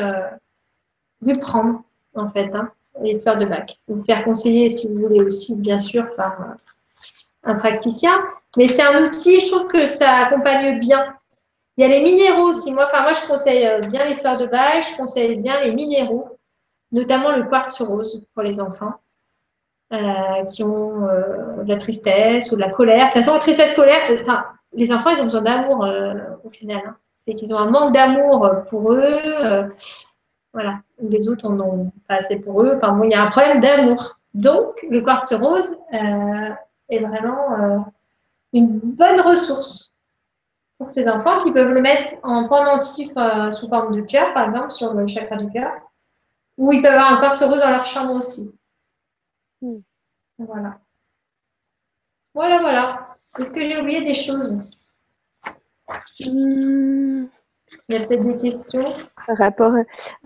lui prendre en fait. Hein les fleurs de bac. Vous faire conseiller si vous voulez aussi, bien sûr, par un praticien. Mais c'est un outil, je trouve que ça accompagne bien. Il y a les minéraux aussi. Moi, enfin, moi je conseille euh, bien les fleurs de bac, je conseille bien les minéraux, notamment le quartz rose pour les enfants. Euh, qui ont euh, de la tristesse ou de la colère. De toute façon, tristesse, colère, enfin, les enfants, ils ont besoin d'amour au final. Hein. C'est qu'ils ont un manque d'amour pour eux. Voilà. Les autres en ont pas assez pour eux. Enfin, bon, il y a un problème d'amour. Donc, le quartz rose euh, est vraiment euh, une bonne ressource pour ces enfants qui peuvent le mettre en pendentif euh, sous forme de cœur, par exemple, sur le chakra du cœur, ou ils peuvent avoir un quartz rose dans leur chambre aussi. Hmm. Voilà. Voilà, voilà. Est-ce que j'ai oublié des choses? Hmm. Il y a peut-être des questions. Par rapport,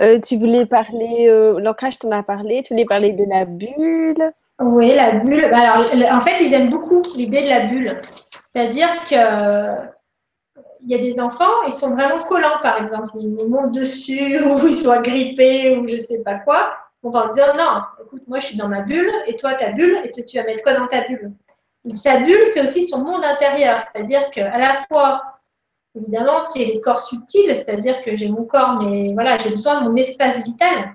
euh, tu voulais parler, euh, l'ancrage, tu en as parlé, tu voulais parler de la bulle. Oui, la bulle. Bah, alors, en fait, ils aiment beaucoup l'idée de la bulle. C'est-à-dire que il y a des enfants, ils sont vraiment collants, par exemple. Ils nous montent dessus, ou ils sont agrippés, ou je ne sais pas quoi. On va dire non, écoute, moi je suis dans ma bulle, et toi ta bulle, et tu vas mettre quoi dans ta bulle? Sa bulle, c'est aussi son monde intérieur. C'est-à-dire qu'à la fois, Évidemment, c'est les corps subtils, c'est-à-dire que j'ai mon corps, mais voilà, j'ai besoin de mon espace vital.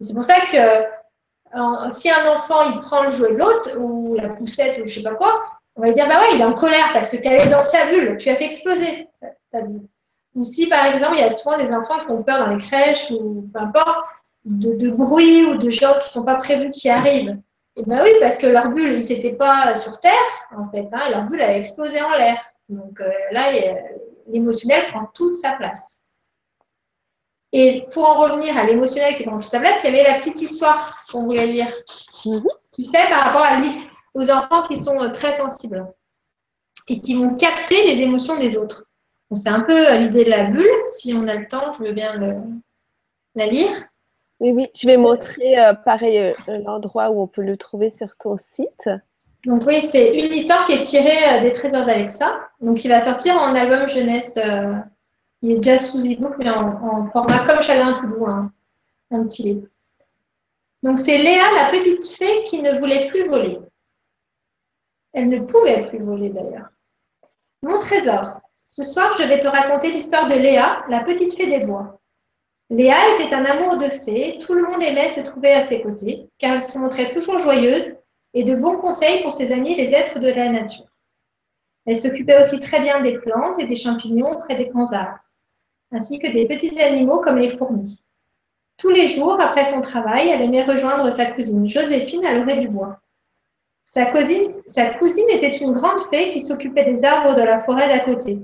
C'est pour ça que si un enfant il prend le jouet de l'autre, ou la poussette, ou je sais pas quoi, on va dire bah ouais, il est en colère parce que tu allé dans sa bulle, tu as fait exploser ta bulle. Ou si par exemple, il y a souvent des enfants qui ont peur dans les crèches ou peu importe, de, bruit ou de gens qui sont pas prévus qui arrivent. Et ben oui, parce que leur bulle, ils n'étaient pas sur Terre, en fait, hein, leur bulle a explosé en l'air. Donc euh, là, l'émotionnel prend toute sa place. Et pour en revenir à l'émotionnel qui prend toute sa place, il y avait la petite histoire qu'on voulait lire. Mhm. Tu sais, par rapport à, aux enfants qui sont euh, très sensibles et qui vont capter les émotions des autres. c'est un peu euh, l'idée de la bulle. Si on a le temps, je veux bien la lire. Oui, oui, je vais montrer pareil l'endroit où on peut le trouver sur ton site. Donc oui, c'est une histoire qui est tirée euh, des trésors d'Alexa. Donc il va sortir en album jeunesse. Euh, il est déjà sous e-book, mais en, format comme Chagrin Toulouse, hein, un petit livre. Donc c'est Léa, la petite fée qui ne voulait plus voler. Elle ne pouvait plus voler d'ailleurs. Mon trésor. Ce soir, je vais te raconter l'histoire de Léa, la petite fée des bois. Léa était un amour de fée. Tout le monde aimait se trouver à ses côtés, car elle se montrait toujours joyeuse et de bons conseils pour ses amis les êtres de la nature. Elle s'occupait aussi très bien des plantes et des champignons auprès des grands arbres, ainsi que des petits animaux comme les fourmis. Tous les jours, après son travail, elle aimait rejoindre sa cousine Joséphine à l'orée du bois. Sa cousine, sa cousine était une grande fée qui s'occupait des arbres de la forêt d'à côté.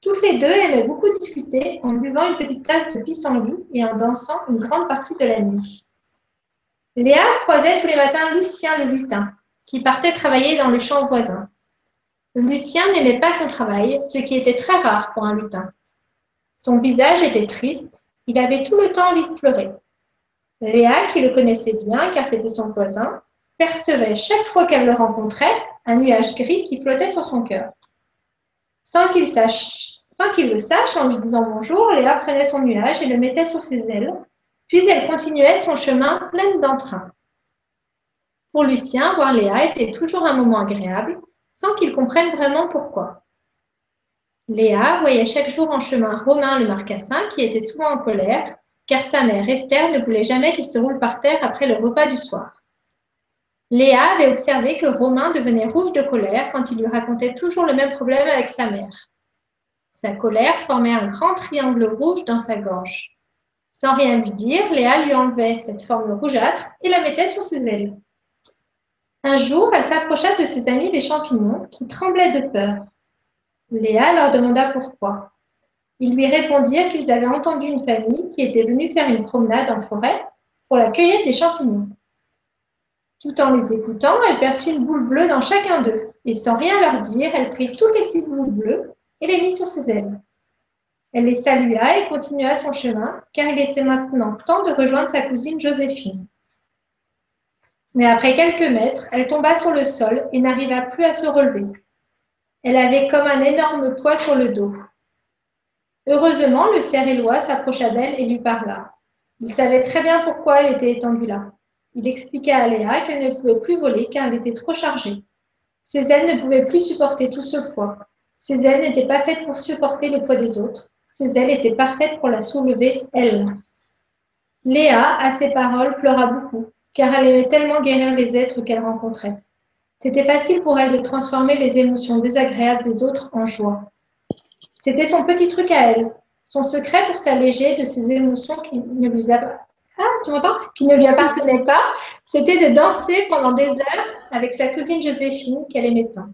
Toutes les deux aimaient beaucoup discuter en buvant une petite tasse de pissenlit et en dansant une grande partie de la nuit. Léa croisait tous les matins Lucien le lutin, qui partait travailler dans le champ voisin. Lucien n'aimait pas son travail, ce qui était très rare pour un lutin. Son visage était triste, il avait tout le temps envie de pleurer. Léa, qui le connaissait bien car c'était son voisin, percevait chaque fois qu'elle le rencontrait un nuage gris qui flottait sur son cœur. Sans qu'il sans qu'il le sache, en lui disant bonjour, Léa prenait son nuage et le mettait sur ses ailes puis elle continuait son chemin pleine d'emprunts. Pour Lucien, voir Léa était toujours un moment agréable, sans qu'il comprenne vraiment pourquoi. Léa voyait chaque jour en chemin Romain le marcassin, qui était souvent en colère, car sa mère Esther ne voulait jamais qu'il se roule par terre après le repas du soir. Léa avait observé que Romain devenait rouge de colère quand il lui racontait toujours le même problème avec sa mère. Sa colère formait un grand triangle rouge dans sa gorge. Sans rien lui dire, Léa lui enlevait cette forme rougeâtre et la mettait sur ses ailes. Un jour, elle s'approcha de ses amis les champignons qui tremblaient de peur. Léa leur demanda pourquoi. Ils lui répondirent qu'ils avaient entendu une famille qui était venue faire une promenade en forêt pour la cueillette des champignons. Tout en les écoutant, elle perçut une boule bleue dans chacun d'eux, et sans rien leur dire, elle prit toutes les petites boules bleues et les mit sur ses ailes. Elle les salua et continua son chemin, car il était maintenant temps de rejoindre sa cousine Joséphine. Mais après quelques mètres, elle tomba sur le sol et n'arriva plus à se relever. Elle avait comme un énorme poids sur le dos. Heureusement, le cerf éloi s'approcha d'elle et lui parla. Il savait très bien pourquoi elle était étendue là. Il expliqua à Léa qu'elle ne pouvait plus voler car elle était trop chargée. Ses ailes ne pouvaient plus supporter tout ce poids. Ses ailes n'étaient pas faites pour supporter le poids des autres. Ses ailes étaient parfaites pour la soulever, elle. Léa, à ces paroles, pleura beaucoup, car elle aimait tellement guérir les êtres qu'elle rencontrait. C'était facile pour elle de transformer les émotions désagréables des autres en joie. C'était son petit truc à elle, son secret pour s'alléger de ces émotions qui ne lui, ah, qui ne lui appartenaient pas, c'était de danser pendant des heures avec sa cousine Joséphine qu'elle aimait tant.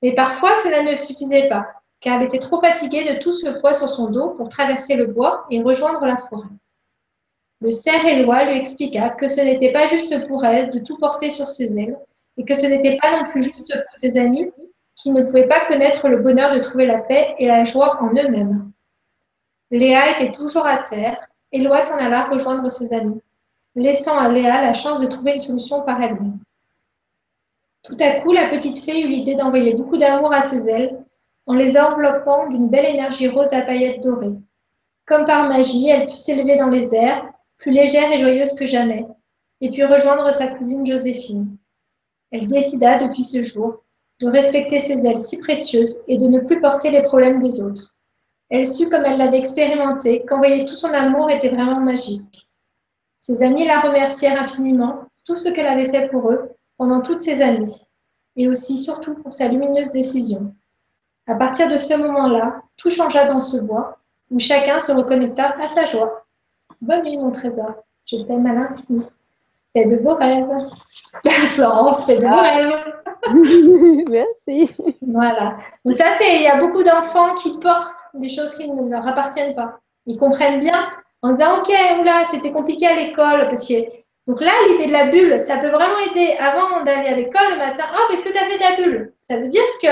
Mais parfois, cela ne suffisait pas, car elle était trop fatiguée de tout ce poids sur son dos pour traverser le bois et rejoindre la forêt. Le cerf éloi lui expliqua que ce n'était pas juste pour elle de tout porter sur ses ailes, et que ce n'était pas non plus juste pour ses amis qui ne pouvaient pas connaître le bonheur de trouver la paix et la joie en eux-mêmes. Léa était toujours à terre, Loa s'en alla rejoindre ses amis, laissant à Léa la chance de trouver une solution par elle-même. Tout à coup, la petite fée eut l'idée d'envoyer beaucoup d'amour à ses ailes en les enveloppant d'une belle énergie rose à paillettes dorées. Comme par magie, elle put s'élever dans les airs, plus légère et joyeuse que jamais, et puis rejoindre sa cousine Joséphine. Elle décida depuis ce jour de respecter ses ailes si précieuses et de ne plus porter les problèmes des autres. Elle sut, comme elle l'avait expérimenté, qu'envoyer tout son amour était vraiment magique. Ses amis la remercièrent infiniment pour tout ce qu'elle avait fait pour eux pendant toutes ces années, et aussi surtout pour sa lumineuse décision. À partir de ce moment-là, tout changea dans ce bois, où chacun se reconnecta à sa joie. Bonne nuit, mon trésor. Je t'aime à l'infini. Fais de beaux rêves. Florence, fais de beaux ah. rêves. Merci. Voilà. Donc ça, c'est il y a beaucoup d'enfants qui portent des choses qui ne leur appartiennent pas. Ils comprennent bien en disant ok, oula, c'était compliqué à l'école parce que donc là, l'idée de la bulle, ça peut vraiment aider avant d'aller à l'école le matin. Oh, qu'est-ce que tu as fait de la bulle? Ça veut dire que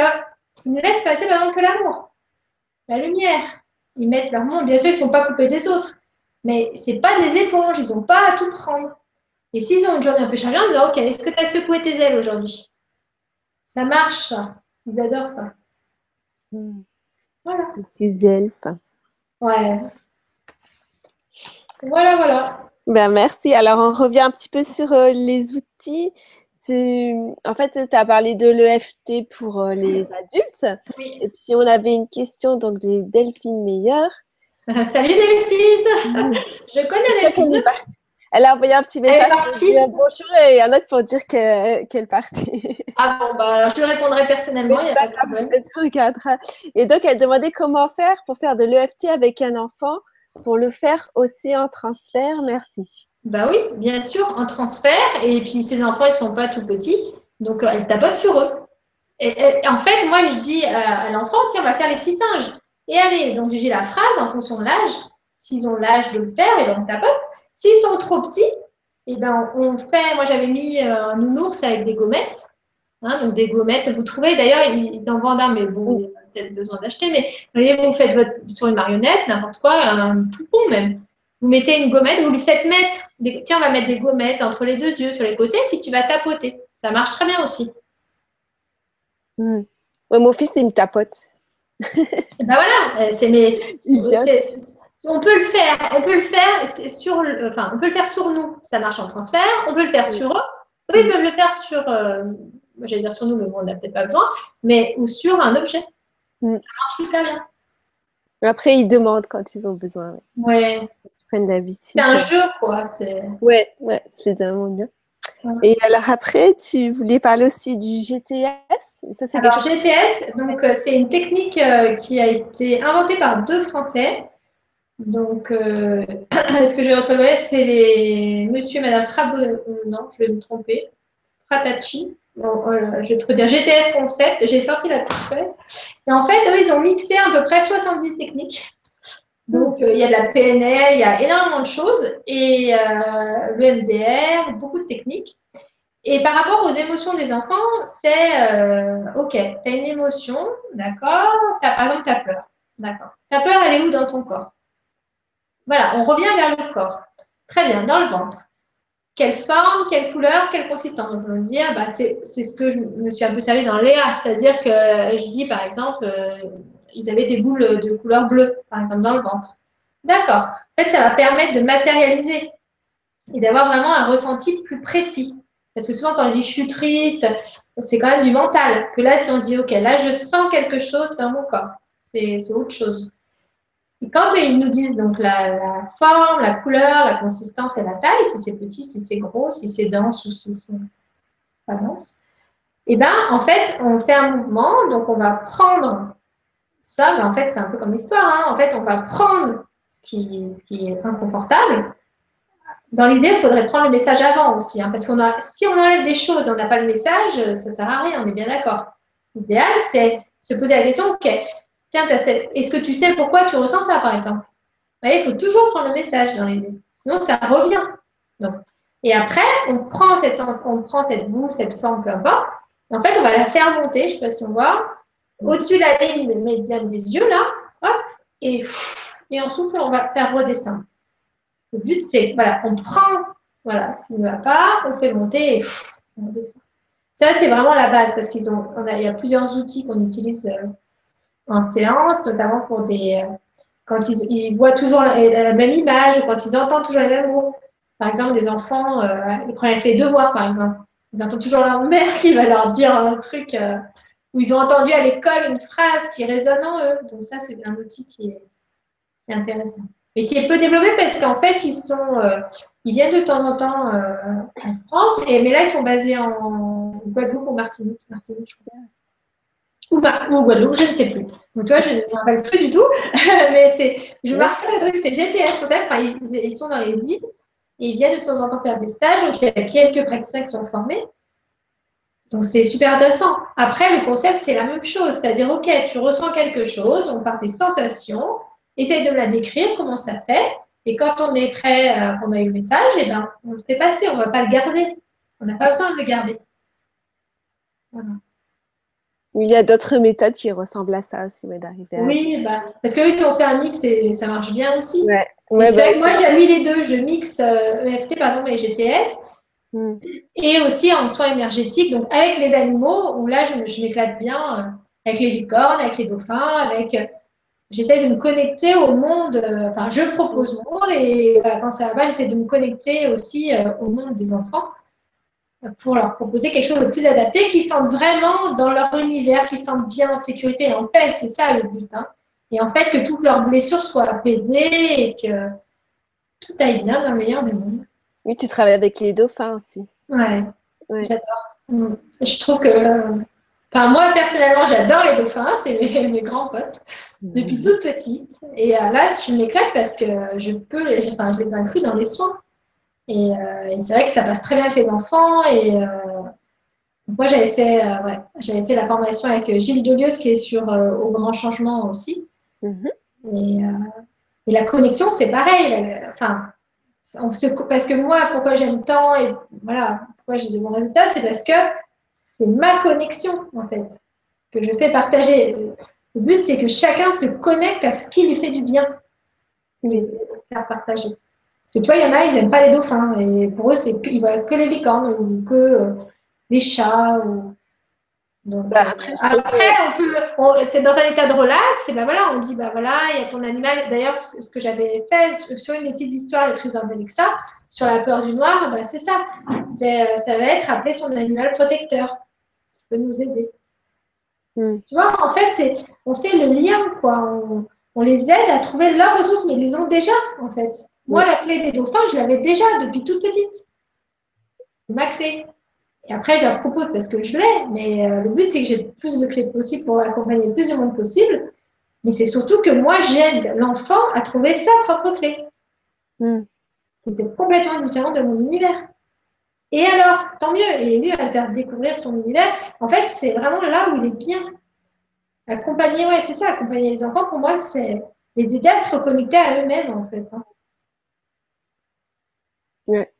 ne laissent passer par exemple que l'amour, la lumière. Ils mettent leur monde. Bien sûr, ils ne sont pas coupés des autres, mais c'est pas des éponges. Ils n'ont pas à tout prendre. Et s'ils ont une journée un peu chargée, ils disent ok, est-ce que tu as secoué tes ailes aujourd'hui? Ça marche, Ils adorent ça. Hmm. Voilà. Les petits elfes. Ouais. Voilà, voilà. Ben, merci. Alors, on revient un petit peu sur euh, les outils. En fait, tu as parlé de l'EFT pour euh, les adultes. Oui. Et puis, on avait une question donc, de Delphine Meilleur. Salut Delphine Je connais Delphine. Elle a envoyé un petit message pour bonjour et un autre pour dire qu'elle partait. Ah bon, bah, je lui répondrai personnellement, il n'y a pas de problème. Et donc, elle demandait comment faire pour faire de l'EFT avec un enfant, pour le faire aussi en transfert. Merci. Bah oui, bien sûr, en transfert. Et puis, ces enfants, ils sont pas tout petits, donc euh, elle tapote sur eux. Et, en fait, moi, je dis à, l'enfant, tiens, on va faire les petits singes. Et allez, donc j'ai la phrase en fonction de l'âge. S'ils ont l'âge de le faire, et ben on tapote. S'ils sont trop petits, et eh ben on fait, moi j'avais mis euh, un nounours avec des gommettes. Hein, donc des gommettes, vous trouvez d'ailleurs, ils en vendent un, mais bon, il y a peut-être besoin d'acheter. Mais voyez, vous faites sur une marionnette, n'importe quoi, un poupon même. Vous mettez une gommette, vous lui faites mettre, des, tiens, on va mettre des gommettes entre les deux yeux, sur les côtés, puis tu vas tapoter. Ça marche très bien aussi. Hmm. mon fils, il me tapote. ben voilà, euh, c'est mes, on peut le faire, on peut le faire sur, enfin, on peut le faire sur nous, ça marche en transfert. On peut le faire sur eux. Eux, ils peuvent le faire sur, euh, j'allais dire sur nous, mais bon, on n'a peut-être pas besoin, mais ou sur un objet. Mm. Ça marche hyper bien. Après, ils demandent quand ils ont besoin. Ouais. Ils prennent l'habitude. C'est un jeu, quoi. Ouais, ouais, c'est vraiment bien. Et alors après, tu voulais parler aussi du GTS ça, Alors GTS, donc euh, c'est une technique euh, qui a été inventée par deux Français. Donc, euh, ce que je vais retrouver, c'est les Monsieur et Madame Frabo, non, je vais me tromper, Fratacci. Bon, je vais te dire GTS Concept. J'ai sorti la petite feuille. Et en fait, eux, ils ont mixé à peu près 70 techniques. Donc, il y a de la PNL, il y a énormément de choses. Et le MDR, beaucoup de techniques. Et par rapport aux émotions des enfants, c'est euh, OK, tu as une émotion, d'accord Par exemple, tu as peur. D'accord. Ta peur, elle est où dans ton corps? Voilà, on revient vers le corps. Très bien, dans le ventre. Quelle forme, quelle couleur, quelle consistance? On peut dire, bah, c'est ce que je me suis un dans Léa, c'est-à-dire que je dis par exemple, euh, ils avaient des boules de couleur bleue, par exemple, dans le ventre. D'accord. En fait, ça va permettre de matérialiser et d'avoir vraiment un ressenti plus précis. Parce que souvent, quand on dit je suis triste, c'est quand même du mental. Que là, si on se dit, OK, là, je sens quelque chose dans mon corps, c'est autre chose. Et quand ils nous disent donc la, forme, la couleur, la consistance et la taille, si c'est petit, si c'est gros, si c'est dense ou si c'est pas dense, et eh bien, en fait, on fait un mouvement, donc on va prendre ça, mais en fait, c'est un peu comme l'histoire, hein. en fait, on va prendre ce qui, ce qui est inconfortable dans l'idée, il faudrait prendre le message avant aussi, hein, parce qu'on a, si on enlève des choses et on n'a pas le message, ça ne sert à rien, on est bien d'accord. L'idéal, c'est se poser la question, ok, tiens, est-ce que tu sais pourquoi tu ressens ça, par exemple? Il faut toujours prendre le message dans l'idée, sinon ça revient. Donc, et après, on prend cette, on prend cette boule, cette forme, peu importe, en fait, on va la faire monter, je ne sais pas si on voit, au-dessus de la ligne médiane des yeux, là, hop, et, et en souffle, on va faire redescendre. Le but, c'est, voilà, on prend voilà, ce qui ne va pas, on fait monter et on descend. Ça, c'est vraiment la base parce qu'ils on y a plusieurs outils qu'on utilise euh, en séance, notamment pour des, euh, quand ils, ils, voient toujours la, même image, quand ils entendent toujours les mêmes mots. Par exemple, des enfants, euh, ils avec les devoirs, par exemple. Ils entendent toujours leur mère qui va leur dire un truc, euh, ou ils ont entendu à l'école une phrase qui résonne en eux. Donc ça, c'est un outil qui est, qui est intéressant et qui est peu développé parce qu'en fait, ils sont, euh, ils viennent de temps en temps euh, en France, et, mais là, ils sont basés en Guadeloupe ou Martinique, Martinique, je crois. Ou, Mar ou Guadeloupe, je ne sais plus. Donc, toi, je ne me rappelle plus du tout, mais c'est, je marque le truc, c'est GTS, pour ça, enfin, ils, ils, sont dans les îles, et ils viennent de temps en temps faire des stages, donc il y a quelques praticiens qui sont formés. Donc, c'est super intéressant. Après, le concept, c'est la même chose, c'est-à-dire, OK, tu ressens quelque chose, on part des sensations, essaye de me la décrire, comment ça fait. Et quand on est prêt, euh, qu'on a eu le message, eh ben, on le fait passer, on ne va pas le garder. On n'a pas besoin de le garder. Il y a d'autres méthodes qui ressemblent à ça aussi, mais d'arriver Oui, bah, parce que oui, si on fait un mix, ça marche bien aussi. Ouais. Ouais, bah, moi, j'ai mis les deux. Je mixe euh, EFT, par exemple, et GTS. Hmm. Et aussi en soins énergétiques, donc avec les animaux, où là, je, m'éclate bien euh, avec les licornes, avec les dauphins, avec j'essaie de me connecter au monde, euh, enfin, je propose mon monde et quand ça va j'essaie de me connecter aussi euh, au monde des enfants pour leur proposer quelque chose de plus adapté, qui sentent vraiment dans leur univers, qui sentent bien en sécurité et en paix, c'est ça le but. Hein. Et en fait, que toutes leurs blessures soient apaisées et que tout aille bien dans le meilleur des mondes. Oui, tu travailles avec les dauphins aussi. Ouais, j'adore. Mm. Je trouve que euh, moi, personnellement, j'adore les dauphins, c'est mes, grands potes, depuis toute petite. Et euh, là, je m'éclate parce que je peux, les, enfin, je les inclus dans les soins. Et, euh, c'est vrai que ça passe très bien avec les enfants. Et moi, j'avais fait, ouais, j'avais fait la formation avec Gilles Delieuse, qui est sur Au Grand Changement aussi. Mhm. et, et, la connexion, c'est pareil. enfin, parce que moi, pourquoi j'aime tant et voilà, pourquoi j'ai de bons résultats, c'est parce que c'est ma connexion, en fait, que je fais partager. Le but, c'est que chacun se connecte à ce qui lui fait du bien, les faire partager. Parce que tu vois, il y en a, ils n'aiment pas les dauphins, et pour eux, c'est ils voient que les licornes, ou que euh, les chats, ou... Donc, bah, après, on peut, c'est dans un état de relax, et ben voilà, on dit, bah voilà, il y a ton animal. D'ailleurs, ce que j'avais fait sur une petite histoire, les trésors d'Alexa, sur la peur du noir, bah, c'est ça. C'est, ça va être appeler son animal protecteur peut nous aider. Hmm. Tu vois, en fait, c'est, on fait le lien, quoi. On, les aide à trouver leurs ressources, mais ils les ont déjà, en fait. Moi, la clé des dauphins, je l'avais déjà depuis toute petite. ma clé. Et après, je la propose parce que je l'ai, mais euh, le but, c'est que j'ai plus de clés possible pour accompagner le plus de monde possible. Mais c'est surtout que moi, j'aide l'enfant à trouver sa propre clé. Mm. Qui était complètement différent de mon univers. Et alors, tant mieux. Et lui, va faire découvrir son univers. En fait, c'est vraiment là où il est bien. Accompagner, ouais, c'est ça, accompagner les enfants, pour moi, c'est les aider à se reconnecter à eux-mêmes, en fait. Hein. Ouais.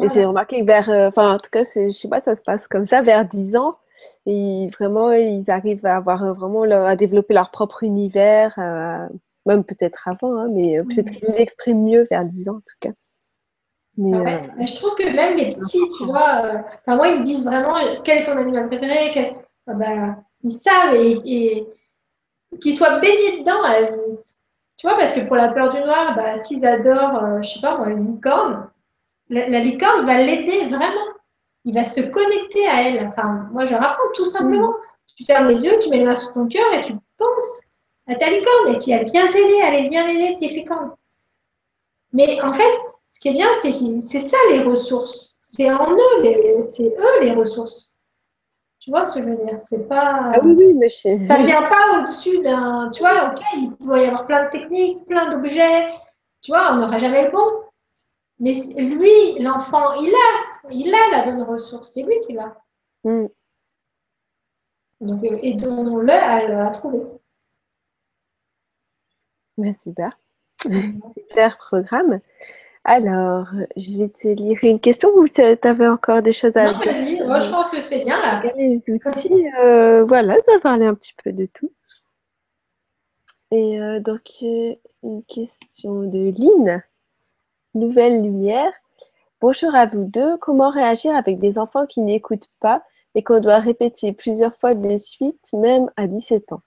J'ai remarqué que vers, euh, enfin, en tout cas, je sais pas, ça se passe comme ça, vers 10 ans, et vraiment, ils arrivent à avoir euh, vraiment à développer leur propre univers, même peut-être avant, hein, mais euh, peut-être qu'ils l'expriment mieux vers 10 ans, en tout cas. Mais, je trouve que même les petits, tu vois, moi, ils me disent vraiment quel est ton animal préféré, ah ben, ils savent et, qu'ils soient baignés dedans à la limite. Tu vois, parce que pour la peur du noir, bah, s'ils adorent, je sais pas moi, une licorne, la, licorne va l'aider vraiment. Il va se connecter à elle. Enfin, moi, je raconte tout simplement. Mm. Tu fermes les yeux, tu mets les mains sur ton cœur et tu penses à ta licorne. Et puis, elle vient t'aider, elle vient m'aider, tes licornes. Mais en fait, ce qui est bien, c'est que c'est ça les ressources. C'est en eux, c'est eux les ressources. Tu vois ce que je veux dire? C'est pas. Ah oui, oui, mais je... Ça vient pas au-dessus d'un. Tu vois, ok, il doit y avoir plein de techniques, plein d'objets. Tu vois, on n'aura jamais le bon. Mais lui, l'enfant, il a, il a la bonne ressource, c'est lui qui l'a. Mm. Donc, euh, aidons-le à la trouver. super. super programme. Alors, je vais te lire une question ou tu avais encore des choses à dire? Non, vas-y, moi je pense que c'est bien là. Les outils, euh, voilà, ça va parler un petit peu de tout. Et euh, donc, une question de Lynn. Nouvelle Lumière. Bonjour à vous deux. Comment réagir avec des enfants qui n'écoutent pas et qu'on doit répéter plusieurs fois de suite, même à 17 ans?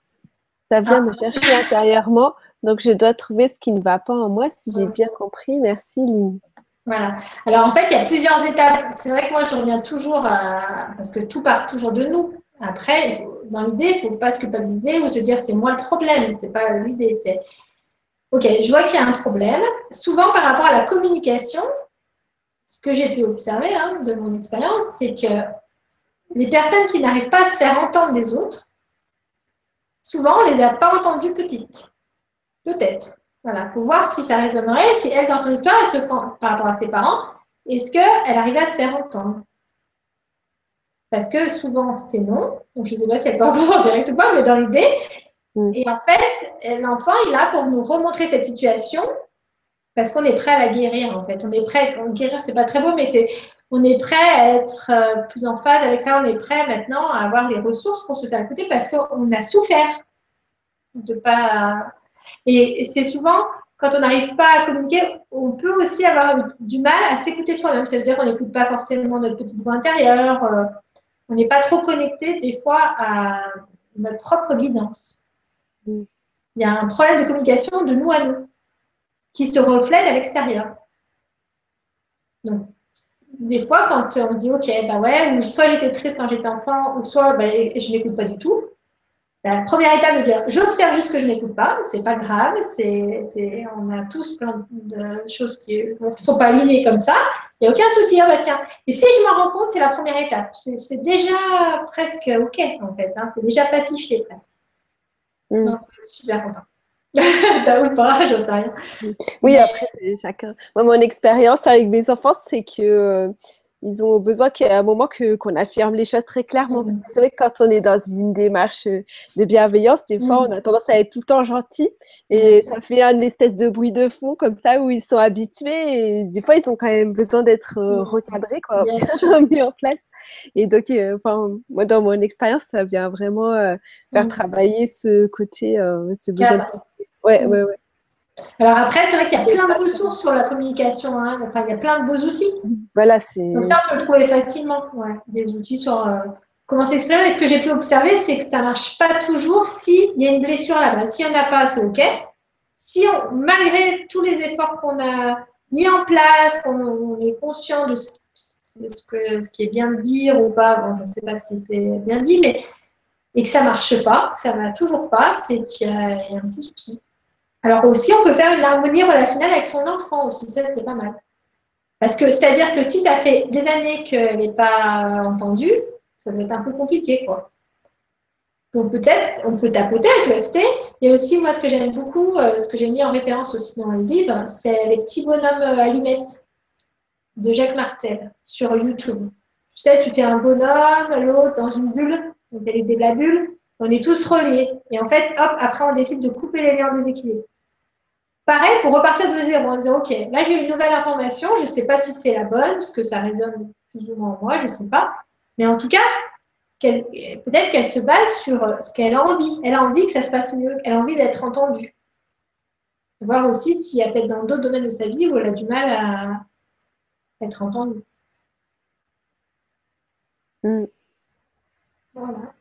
Ça vient me ah. chercher intérieurement, donc je dois trouver ce qui ne va pas en moi, si j'ai bien compris. Merci, Lynn. Voilà. Alors en fait, il y a plusieurs étapes. C'est vrai que moi, je reviens toujours à... parce que tout part toujours de nous. Après, dans l'idée, il ne faut pas se culpabiliser ou se dire c'est moi le problème. C'est pas l'idée. C'est Ok, je vois qu'il y a un problème. Souvent, par rapport à la communication, ce que j'ai pu observer hein, de mon expérience, c'est que les personnes qui n'arrivent pas à se faire entendre des autres, souvent, on ne les a pas entendues petites. Peut-être. Voilà, pour voir si ça résonnerait, si elle, dans son histoire, par rapport à ses parents, est-ce qu'elle arrivait à se faire entendre? Parce que souvent, c'est non. Donc, je ne sais pas si elle peut en direct ou pas, mais dans l'idée, Mm. Et en fait, l'enfant, est là pour nous remontrer cette situation parce qu'on est prêt à la guérir, en fait. On est prêt, guérir, c'est pas très beau, mais c'est, on est prêt à être euh, plus en phase avec ça. On est prêt maintenant à avoir les ressources pour se faire écouter parce qu'on a souffert de pas. Et c'est souvent, quand on n'arrive pas à communiquer, on peut aussi avoir du mal à s'écouter soi-même. Ça veut dire qu'on n'écoute pas forcément notre petite voix intérieure. Euh, on n'est pas trop connecté des fois à notre propre guidance. Il y a un problème de communication de nous à nous qui se reflète à l'extérieur. Donc, des fois, quand on se dit, OK, bah ouais, soit j'étais triste quand j'étais enfant, ou soit bah, je n'écoute pas du tout, la première étape de dire, j'observe juste que je n'écoute pas, c'est pas grave, c'est, on a tous plein de choses qui ne sont pas alignées comme ça, il n'y a aucun souci, ah bah tiens. Et si je m'en rends compte, c'est la première étape. C'est, déjà presque OK, en fait, hein. c'est déjà pacifié presque. Mm. super content. T'as ou pas, j'en sais rien. Oui, après, c'est chacun. Moi, mon expérience avec mes enfants, c'est que euh, ils ont besoin qu'il y ait un moment que, qu'on affirme les choses très clairement. Mm. c'est vrai que quand on est dans une démarche de bienveillance, des fois, mm. on a tendance à être tout le temps gentil et ça fait un espèce de bruit de fond comme ça où ils sont habitués et des fois, ils ont quand même besoin d'être euh, recadrés, quoi, mis en place. Et donc, euh, enfin, moi, dans mon expérience, ça vient vraiment euh, faire mm. travailler ce côté, euh, ce besoin de... Ouais, ouais, ouais. Alors après, c'est vrai qu'il y a plein de ressources sur la communication. Hein. Enfin, il y a plein de beaux outils. Voilà, c'est. Donc ça, on peut le trouver facilement. Ouais. Des outils sur comment s'exprimer. Et ce que j'ai pu observer, c'est que ça marche pas toujours s'il y a une blessure là-bas. Si on n'a pas, c'est ok. Si on, malgré tous les efforts qu'on a mis en place, qu'on est conscient de ce ce, qui est bien de dire ou pas, bon, je ne sais pas si c'est bien dit, mais et que ça ne marche pas, que ça ne va toujours pas, c'est qu'il y, a un petit souci. Alors aussi, on peut faire une harmonie relationnelle avec son enfant aussi, ça c'est pas mal. Parce que c'est-à-dire que si ça fait des années qu'elle n'est pas entendue, ça va être un peu compliqué, quoi. Donc peut-être, on peut tapoter avec l'EFT. Et aussi, moi, ce que j'aime beaucoup, euh, ce que j'ai mis en référence aussi dans le livre, c'est les petits bonhommes euh, allumettes de Jacques Martel sur YouTube. Tu sais, tu fais un bonhomme, l'autre dans une bulle, donc elle est de la bulle, on est tous reliés. Et en fait, hop, après, on décide de couper les liens déséquilibrés. Pareil, pour repartir de zéro, en disant, OK, là, j'ai une nouvelle information, je ne sais pas si c'est la bonne, parce que ça résonne plus ou moins en moi, je ne sais pas. Mais en tout cas, peut-être qu'elle se base sur ce qu'elle a envie. Elle a envie que ça se passe mieux, elle a envie d'être entendue. Voir aussi s'il y a peut-être dans d'autres domaines de sa vie où elle a du mal à être entendue. Mm. Voilà.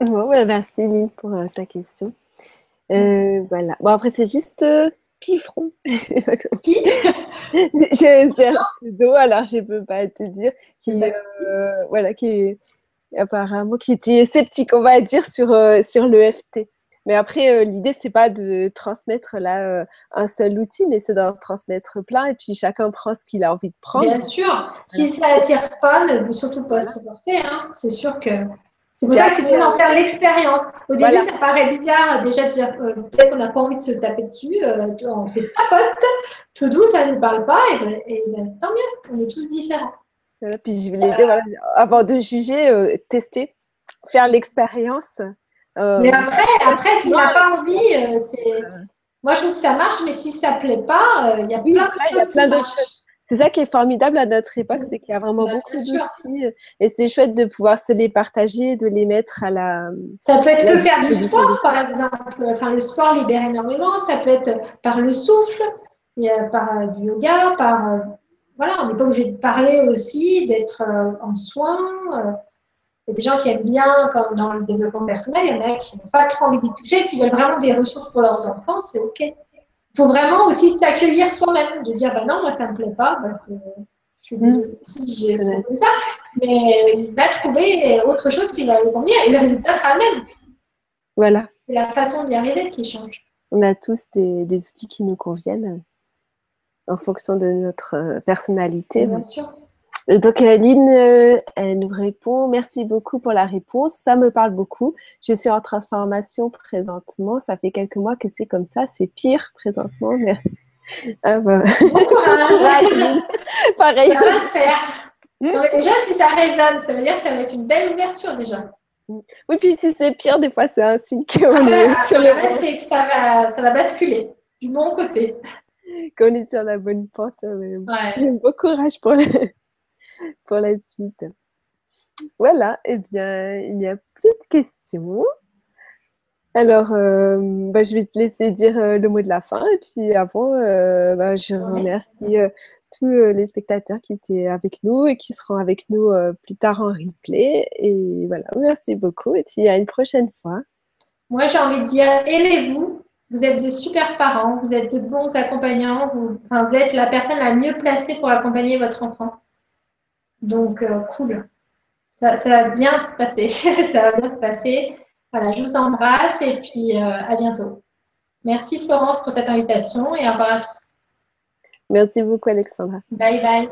Ouais, merci Lynn pour euh, ta question. Euh, voilà. Bon, après, c'est juste euh, Pifron. Qui? C'est un pseudo, alors je ne peux pas te dire. Qui, voilà, qui est apparemment qui était sceptique, on va dire, sur, sur l'EFT. Mais après, l'idée, c'est pas de transmettre là un seul outil, mais c'est d'en transmettre plein et puis chacun prend ce qu'il a envie de prendre. Bien sûr. Si ça attire pas, ne surtout pas se forcer. Hein. C'est sûr que c'est pour ça que c'est bien d'en faire l'expérience. Au début, ça paraît bizarre déjà de dire euh, peut-être qu'on n'a pas envie de se taper dessus. Euh, on se tapote, tout doux, ça ne nous parle pas, et, ben, tant mieux, on est tous différents. puis je voulais dire, avant de juger, euh, tester, faire l'expérience. Mais après, après s'il n'a pas envie, c'est. Moi, je trouve que ça marche, mais si ça ne plaît pas, il y a plein de choses qui marchent. C'est ça qui est formidable à notre époque, c'est qu'il y a vraiment bah, beaucoup d'outils et c'est chouette de pouvoir se les partager, de les mettre à la. Ça peut être que faire du sport, par exemple. Enfin, le sport libère énormément. Ça peut être par le souffle, par euh, du yoga, par. Euh, voilà, on n'est pas obligé de parler aussi, d'être euh, en soins. Il y a des gens qui aiment bien, comme dans le développement personnel, il y en a qui n'ont pas trop envie d'y toucher, qui veulent vraiment des ressources pour leurs enfants, c'est OK faut vraiment aussi s'accueillir soi-même, de dire bah non, moi ça me plaît pas, bah, je suis désolée mm. si j'ai trouvé ça, mais il va trouver autre chose qui va lui convenir et le résultat sera le même. Voilà. C'est la façon d'y arriver qui change. On a tous des, des, outils qui nous conviennent en fonction de notre euh, personnalité. Bien sûr. Donc Aline, euh, elle nous répond Merci beaucoup pour la réponse. Ça me parle beaucoup. Je suis en transformation présentement. Ça fait quelques mois que c'est comme ça. C'est pire présentement. Merci. Ah, bah. Bon courage. Pareil. Ça va le faire. déjà, si ça résonne, ça veut dire que ça va être une belle ouverture déjà. Oui, puis si c'est pire, des fois, c'est un signe qu'on ah est sur le c'est que ça va, ça va basculer du bon côté. Qu'on est sur la bonne pente. Ouais. Bon courage pour le pour la suite. Voilà, eh bien, il n'y a plus de questions. Alors, euh, bah, je vais te laisser dire euh, le mot de la fin. Et puis avant, euh, bah, je remercie tous les spectateurs qui étaient avec nous et qui seront avec nous plus tard en replay. Et voilà, merci beaucoup. Et puis à une prochaine fois. Moi, j'ai envie de dire, aimez-vous. Vous êtes de super parents, vous êtes de bons accompagnants, vous, vous êtes la personne la mieux placée pour accompagner votre enfant. Donc, euh, cool. Ça, va bien se passer. ça va bien se passer. Voilà, je vous embrasse et puis euh, à bientôt. Merci Florence pour cette invitation et au revoir à tous. Merci beaucoup Alexandra. Bye bye.